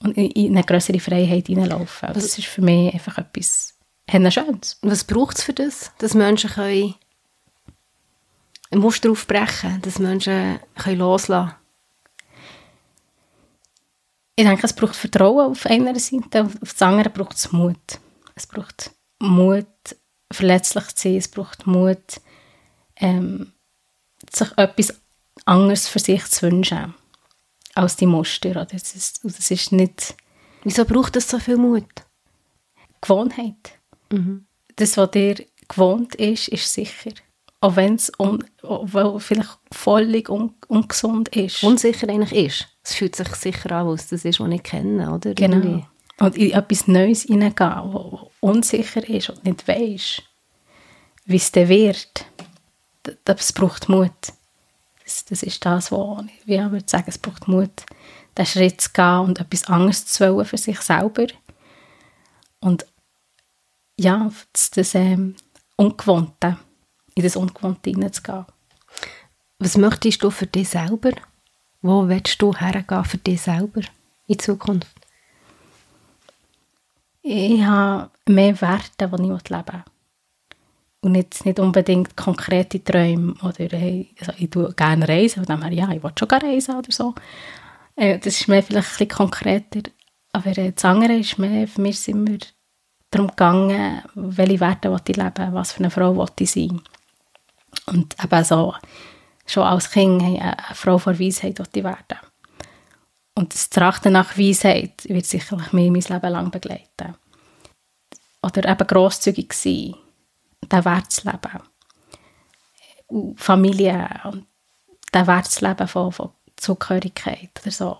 und in eine größere Freiheit hineinlaufen. Das ist für mich einfach etwas Schönes. Was braucht es für das, dass Menschen können Muster aufbrechen dass Menschen können loslassen können? Ich denke, es braucht Vertrauen auf einer Seite, auf der anderen braucht es Mut. Es braucht Mut, verletzlich zu sein, es braucht Mut, ähm, sich etwas anderes für sich zu wünschen als die Muster. Das ist, das ist nicht... Wieso braucht es so viel Mut? Gewohnheit. Mhm. Das, was dir gewohnt ist, ist sicher. Auch wenn es un, vielleicht völlig un, ungesund ist. Unsicher eigentlich ist. Es fühlt sich sicher an, was das ist, was ich kenne, oder? Genau. Irgendwie. Und in etwas Neues hineingehen, was unsicher ist und nicht weisst, wie es dann wird, das braucht Mut. Das, das ist das, was ich würde sagen, es braucht Mut, den Schritt zu gehen und etwas anderes zu wollen für sich selber. Und ja, das, das ähm, Ungewohnte, in das Ungewohnte hineinzugehen. Was möchtest du für dich selber? Wo willst du hergehen für dich selber in Zukunft? Ich habe mehr Werte, die ich leben will. Und jetzt nicht unbedingt konkrete Träume. Oder hey, also ich tue gerne reisen. Und dann ja, ich will schon gerne reisen oder so. Äh, das ist mir vielleicht ein bisschen konkreter. Aber äh, das andere ist mehr, für mich sind wir darum gegangen, welche Werte ich leben was für eine Frau ich sein Und eben so, schon als Kind eine Frau vor Weisheit ich werden. Und das Trachten nach Weisheit wird sicherlich mich mein Leben lang begleiten. Oder eben grosszügig sein, den Wert zu leben. Familie und den Wert zu leben von, von Zugehörigkeit oder so.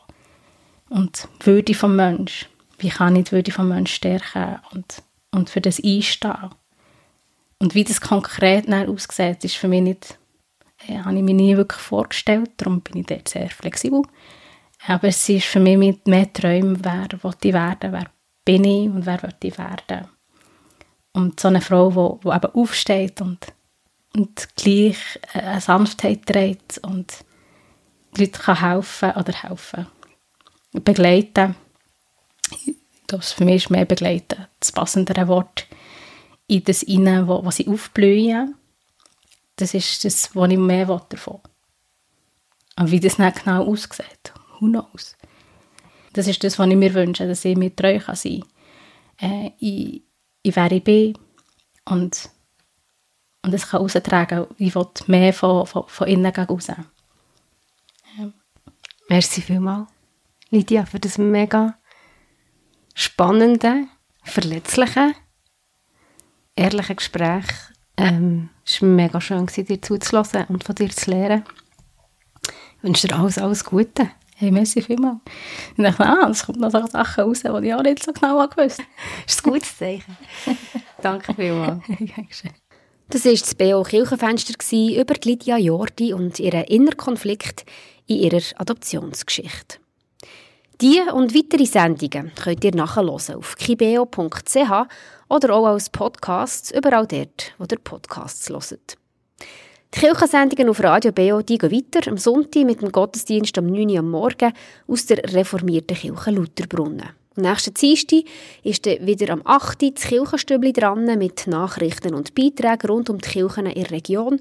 Und die Würde vom Menschen. Wie kann ich die Würde vom Menschen stärken und, und für das einstehen? Und wie das konkret aussieht, ist für mich nicht, äh, habe ich mir nie wirklich vorgestellt. Darum bin ich dort sehr flexibel. Aber es ist für mich mit mehr Träumen, wer ich werden, wer bin ich und wer ich werden. Und so eine Frau, die, die eben aufsteht und, und gleich eine Sanftheit trägt und Leute kann helfen oder helfen, begleiten. Ich für mich ist mehr begleiten das passendere Wort in das hinein, wo, wo sie aufblühen. Das ist das, was ich mehr davon will. Und wie das dann genau aussieht, who knows? Das ist das, was ich mir wünsche, dass ich mir treu kann sein kann. Äh, in, in wer ich bin und, und es kann raustragen. Ich will mehr von, von, von innen gegen raus. Ja. Merci vielmals, Lydia, für das mega spannende, verletzliche, ehrliche Gespräch. Ähm, es war mega schön, dir zuzulassen und von dir zu lernen. Ich wünsche dir alles, alles Gute. Hey, merci vielmals. Ich dachte, ah, es kommt noch so Sachen raus, die ich auch nicht so genau gewusst habe. Das ist ein gutes Zeichen. Danke vielmals. Das war das BO Kirchenfenster über Lydia Jordi und ihren Innerkonflikt in ihrer Adoptionsgeschichte. Diese und weitere Sendungen könnt ihr nachhören auf kibeo.ch oder auch als Podcast überall dort, wo ihr Podcasts hört. Die Kirchensendungen auf Radio BO die gehen weiter am Sonntag mit dem Gottesdienst am 9 Uhr am Morgen aus der reformierten Kirche Lutherbrunnen. Am nächsten Dienstag ist dann wieder am 8. Uhr das Kirchenstübli dran mit Nachrichten und Beiträgen rund um die Kirchen in der Region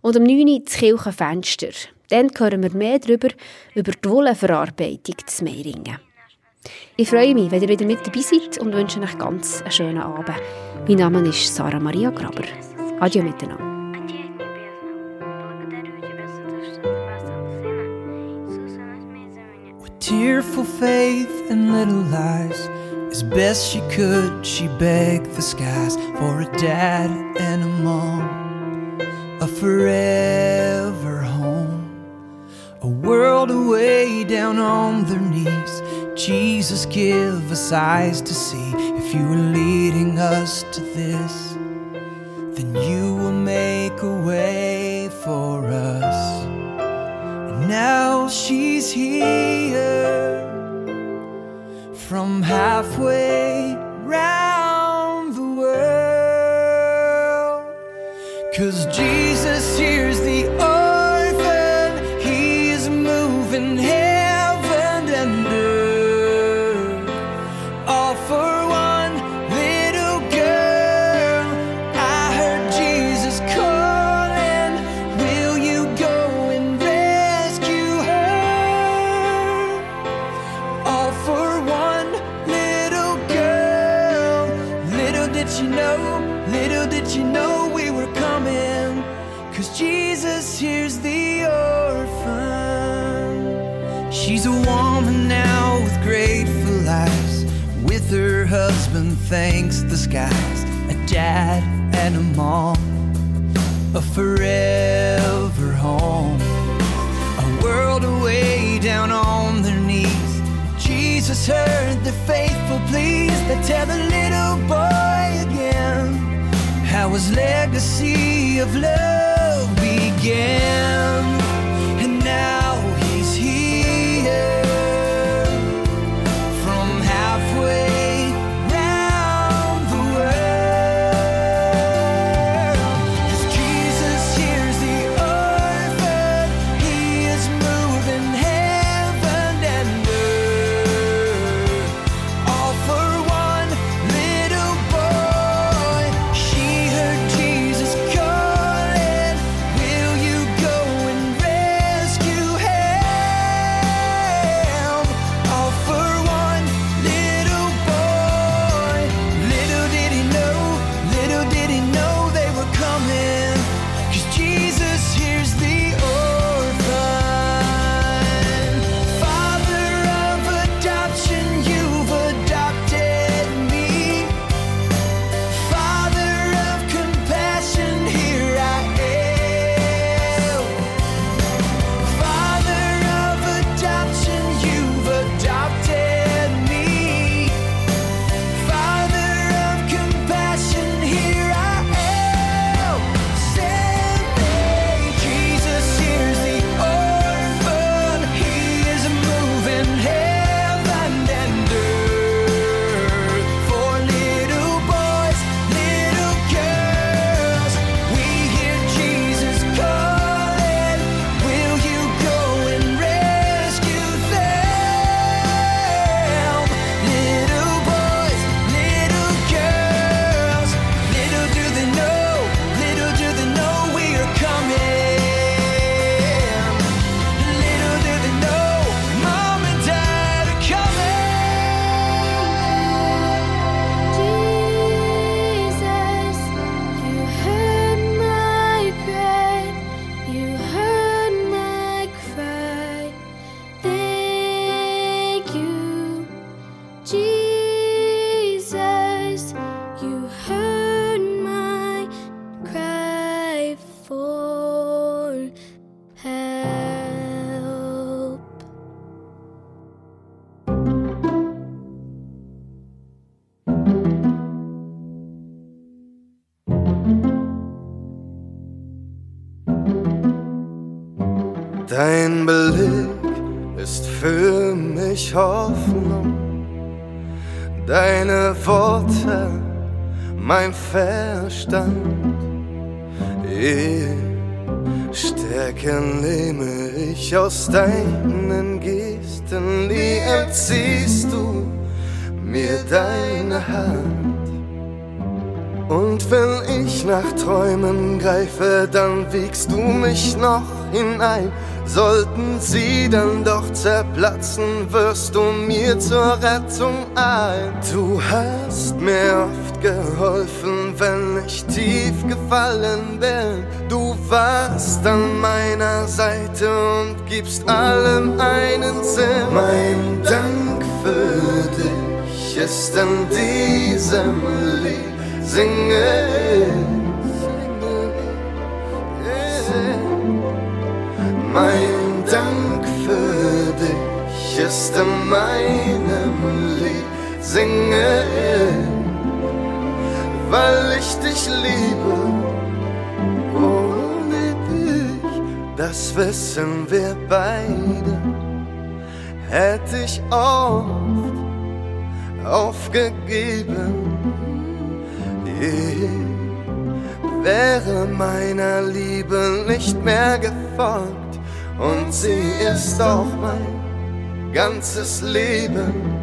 und am 9. Uhr das Kirchenfenster. Dann hören wir mehr darüber, über die Wollenverarbeitung des Meiringen. Ich freue mich, wenn ihr wieder mit dabei seid und wünsche euch ganz einen schönen Abend. Mein Name ist Sarah Maria Graber. Adieu miteinander. With tearful faith and little lies, as best she could, she begged the skies for a dad and a mom, a forever home, a world away down on their knees. Jesus, give us eyes to see. If you are leading us to this, then you will make a way for us. And now she's here from halfway round the world. Cause Jesus hears the thanks the skies, a dad and a mom, a forever home, a world away down on their knees. Jesus heard the faithful pleas that tell the little boy again how his legacy of love began. aus deinen Gesten, nie entziehst du mir deine Hand. Und wenn ich nach Träumen greife, dann wiegst du mich noch hinein. Sollten sie dann doch zerplatzen, wirst du mir zur Rettung ein. Du hast mir oft geholfen, wenn ich tief gefallen bin. Du warst an meiner Seite und gibst allem einen Sinn. Mein Dank für dich ist in diesem Lied. Singe Mein Dank für dich ist in meinem Lied. Singe weil ich dich liebe. Ohne dich, das wissen wir beide, hätte ich oft aufgegeben. Ich wäre meiner Liebe nicht mehr gefolgt und sie ist auch mein ganzes Leben.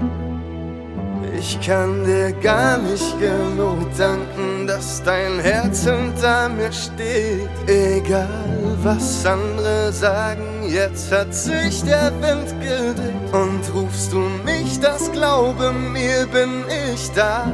Ich kann dir gar nicht genug danken, dass dein Herz hinter mir steht. Egal was andere sagen, jetzt hat sich der Wind gedreht. Und rufst du mich, das glaube mir, bin ich da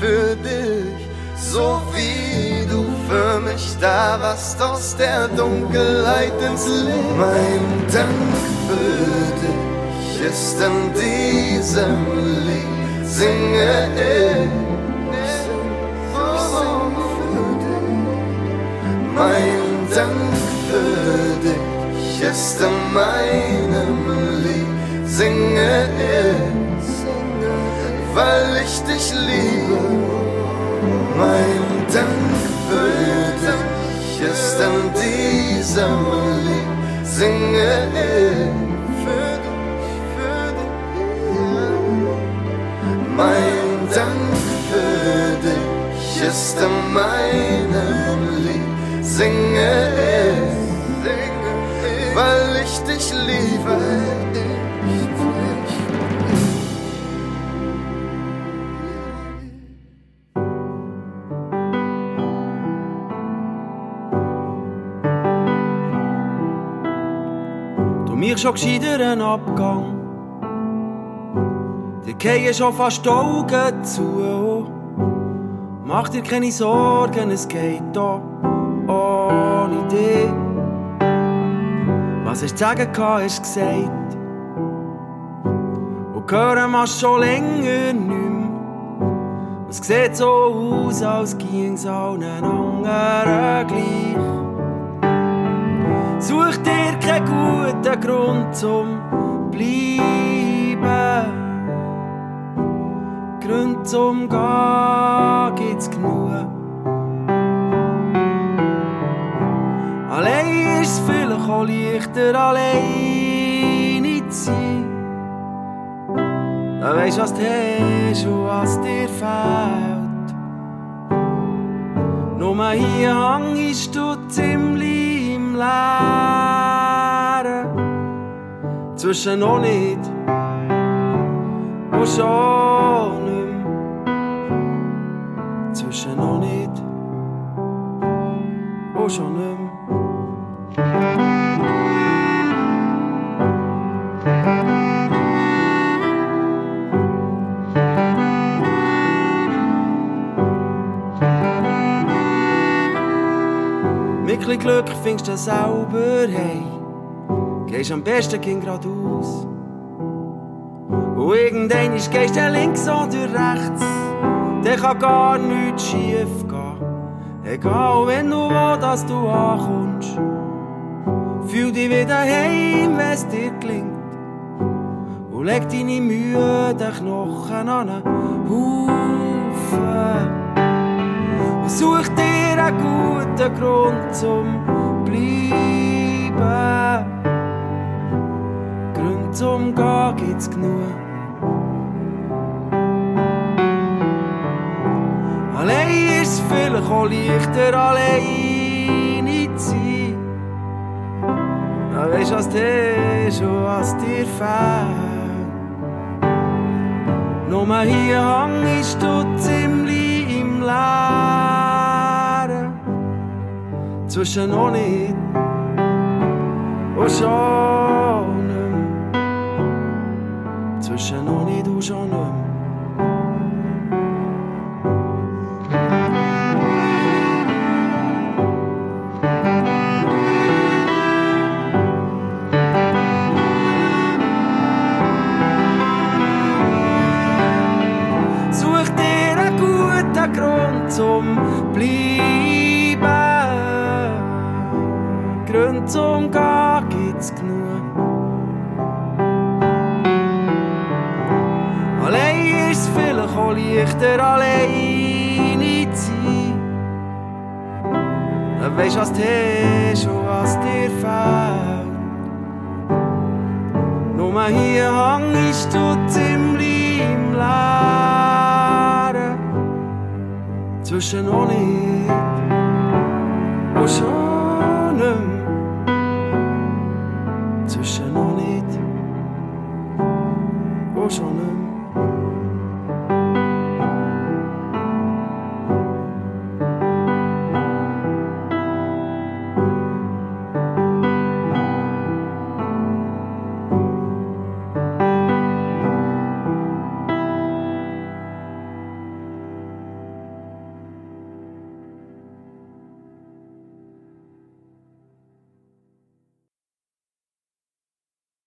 für dich. So wie du für mich da warst aus der Dunkelheit ins Licht. Mein Dank für dich ist in diesem Lied singe ich. Mein Dank für dich ist in meinem Lied, singe ich, weil ich dich liebe. Mein Dank für dich ist in diesem Lied, singe ich. Mein Dank für dich ist in meinem Lied. Singe ich, weil ich dich liebe. Du mir schon gescheiter Abgang. Gehen schon fast die Augen zu. Mach dir keine Sorgen, es geht da ohne dich. Was ich zu sagen hatte, ist gesagt. Und hören wir schon länger nicht. Es sieht so aus, als ging's allen anderen gleich. Such dir keinen guten Grund zum Bleiben. Gründe zum Gehen gibt's genug. Allein ist vielleicht auch leichter, alleine zu sein. Da weisst, was du hast und was dir fehlt. Nur hier hängst du ziemlich im Leeren. Zwischen noch nicht und schon nicht. Zwischen noch nicht und schon nicht. Mit chli Glück findest du selber hey. Gehst am besten ging geradeaus. Und irgendwann gehst du links oder rechts. Dann kann gar nichts schief gehen. Egal wenn du wo, dass du ankommst. Fühl dich wieder heim, wenn's dir gelingt. Und leg deine müden Knochen an einen Haufen. Und such dir einen guten Grund zum Bleiben. Grund zum Gehen gibt's genug. Allein ist es vielleicht auch leichter, alleine zu sein. Da weisst was du hast was dir fehlt. Nur hier hängst du ziemlich im Leeren. Zwischen noch nicht und schon nicht. Zwischen noch nicht und schon nicht zum Bleiben. Gründe zum Gehen gibt's genug. Allein ist vielleicht auch leichter, alleine zu sein. Dann weisst was du hast und was dir fehlt. Nur hier hängst du ziemlich im Leeren. Zwischen noch nicht und schon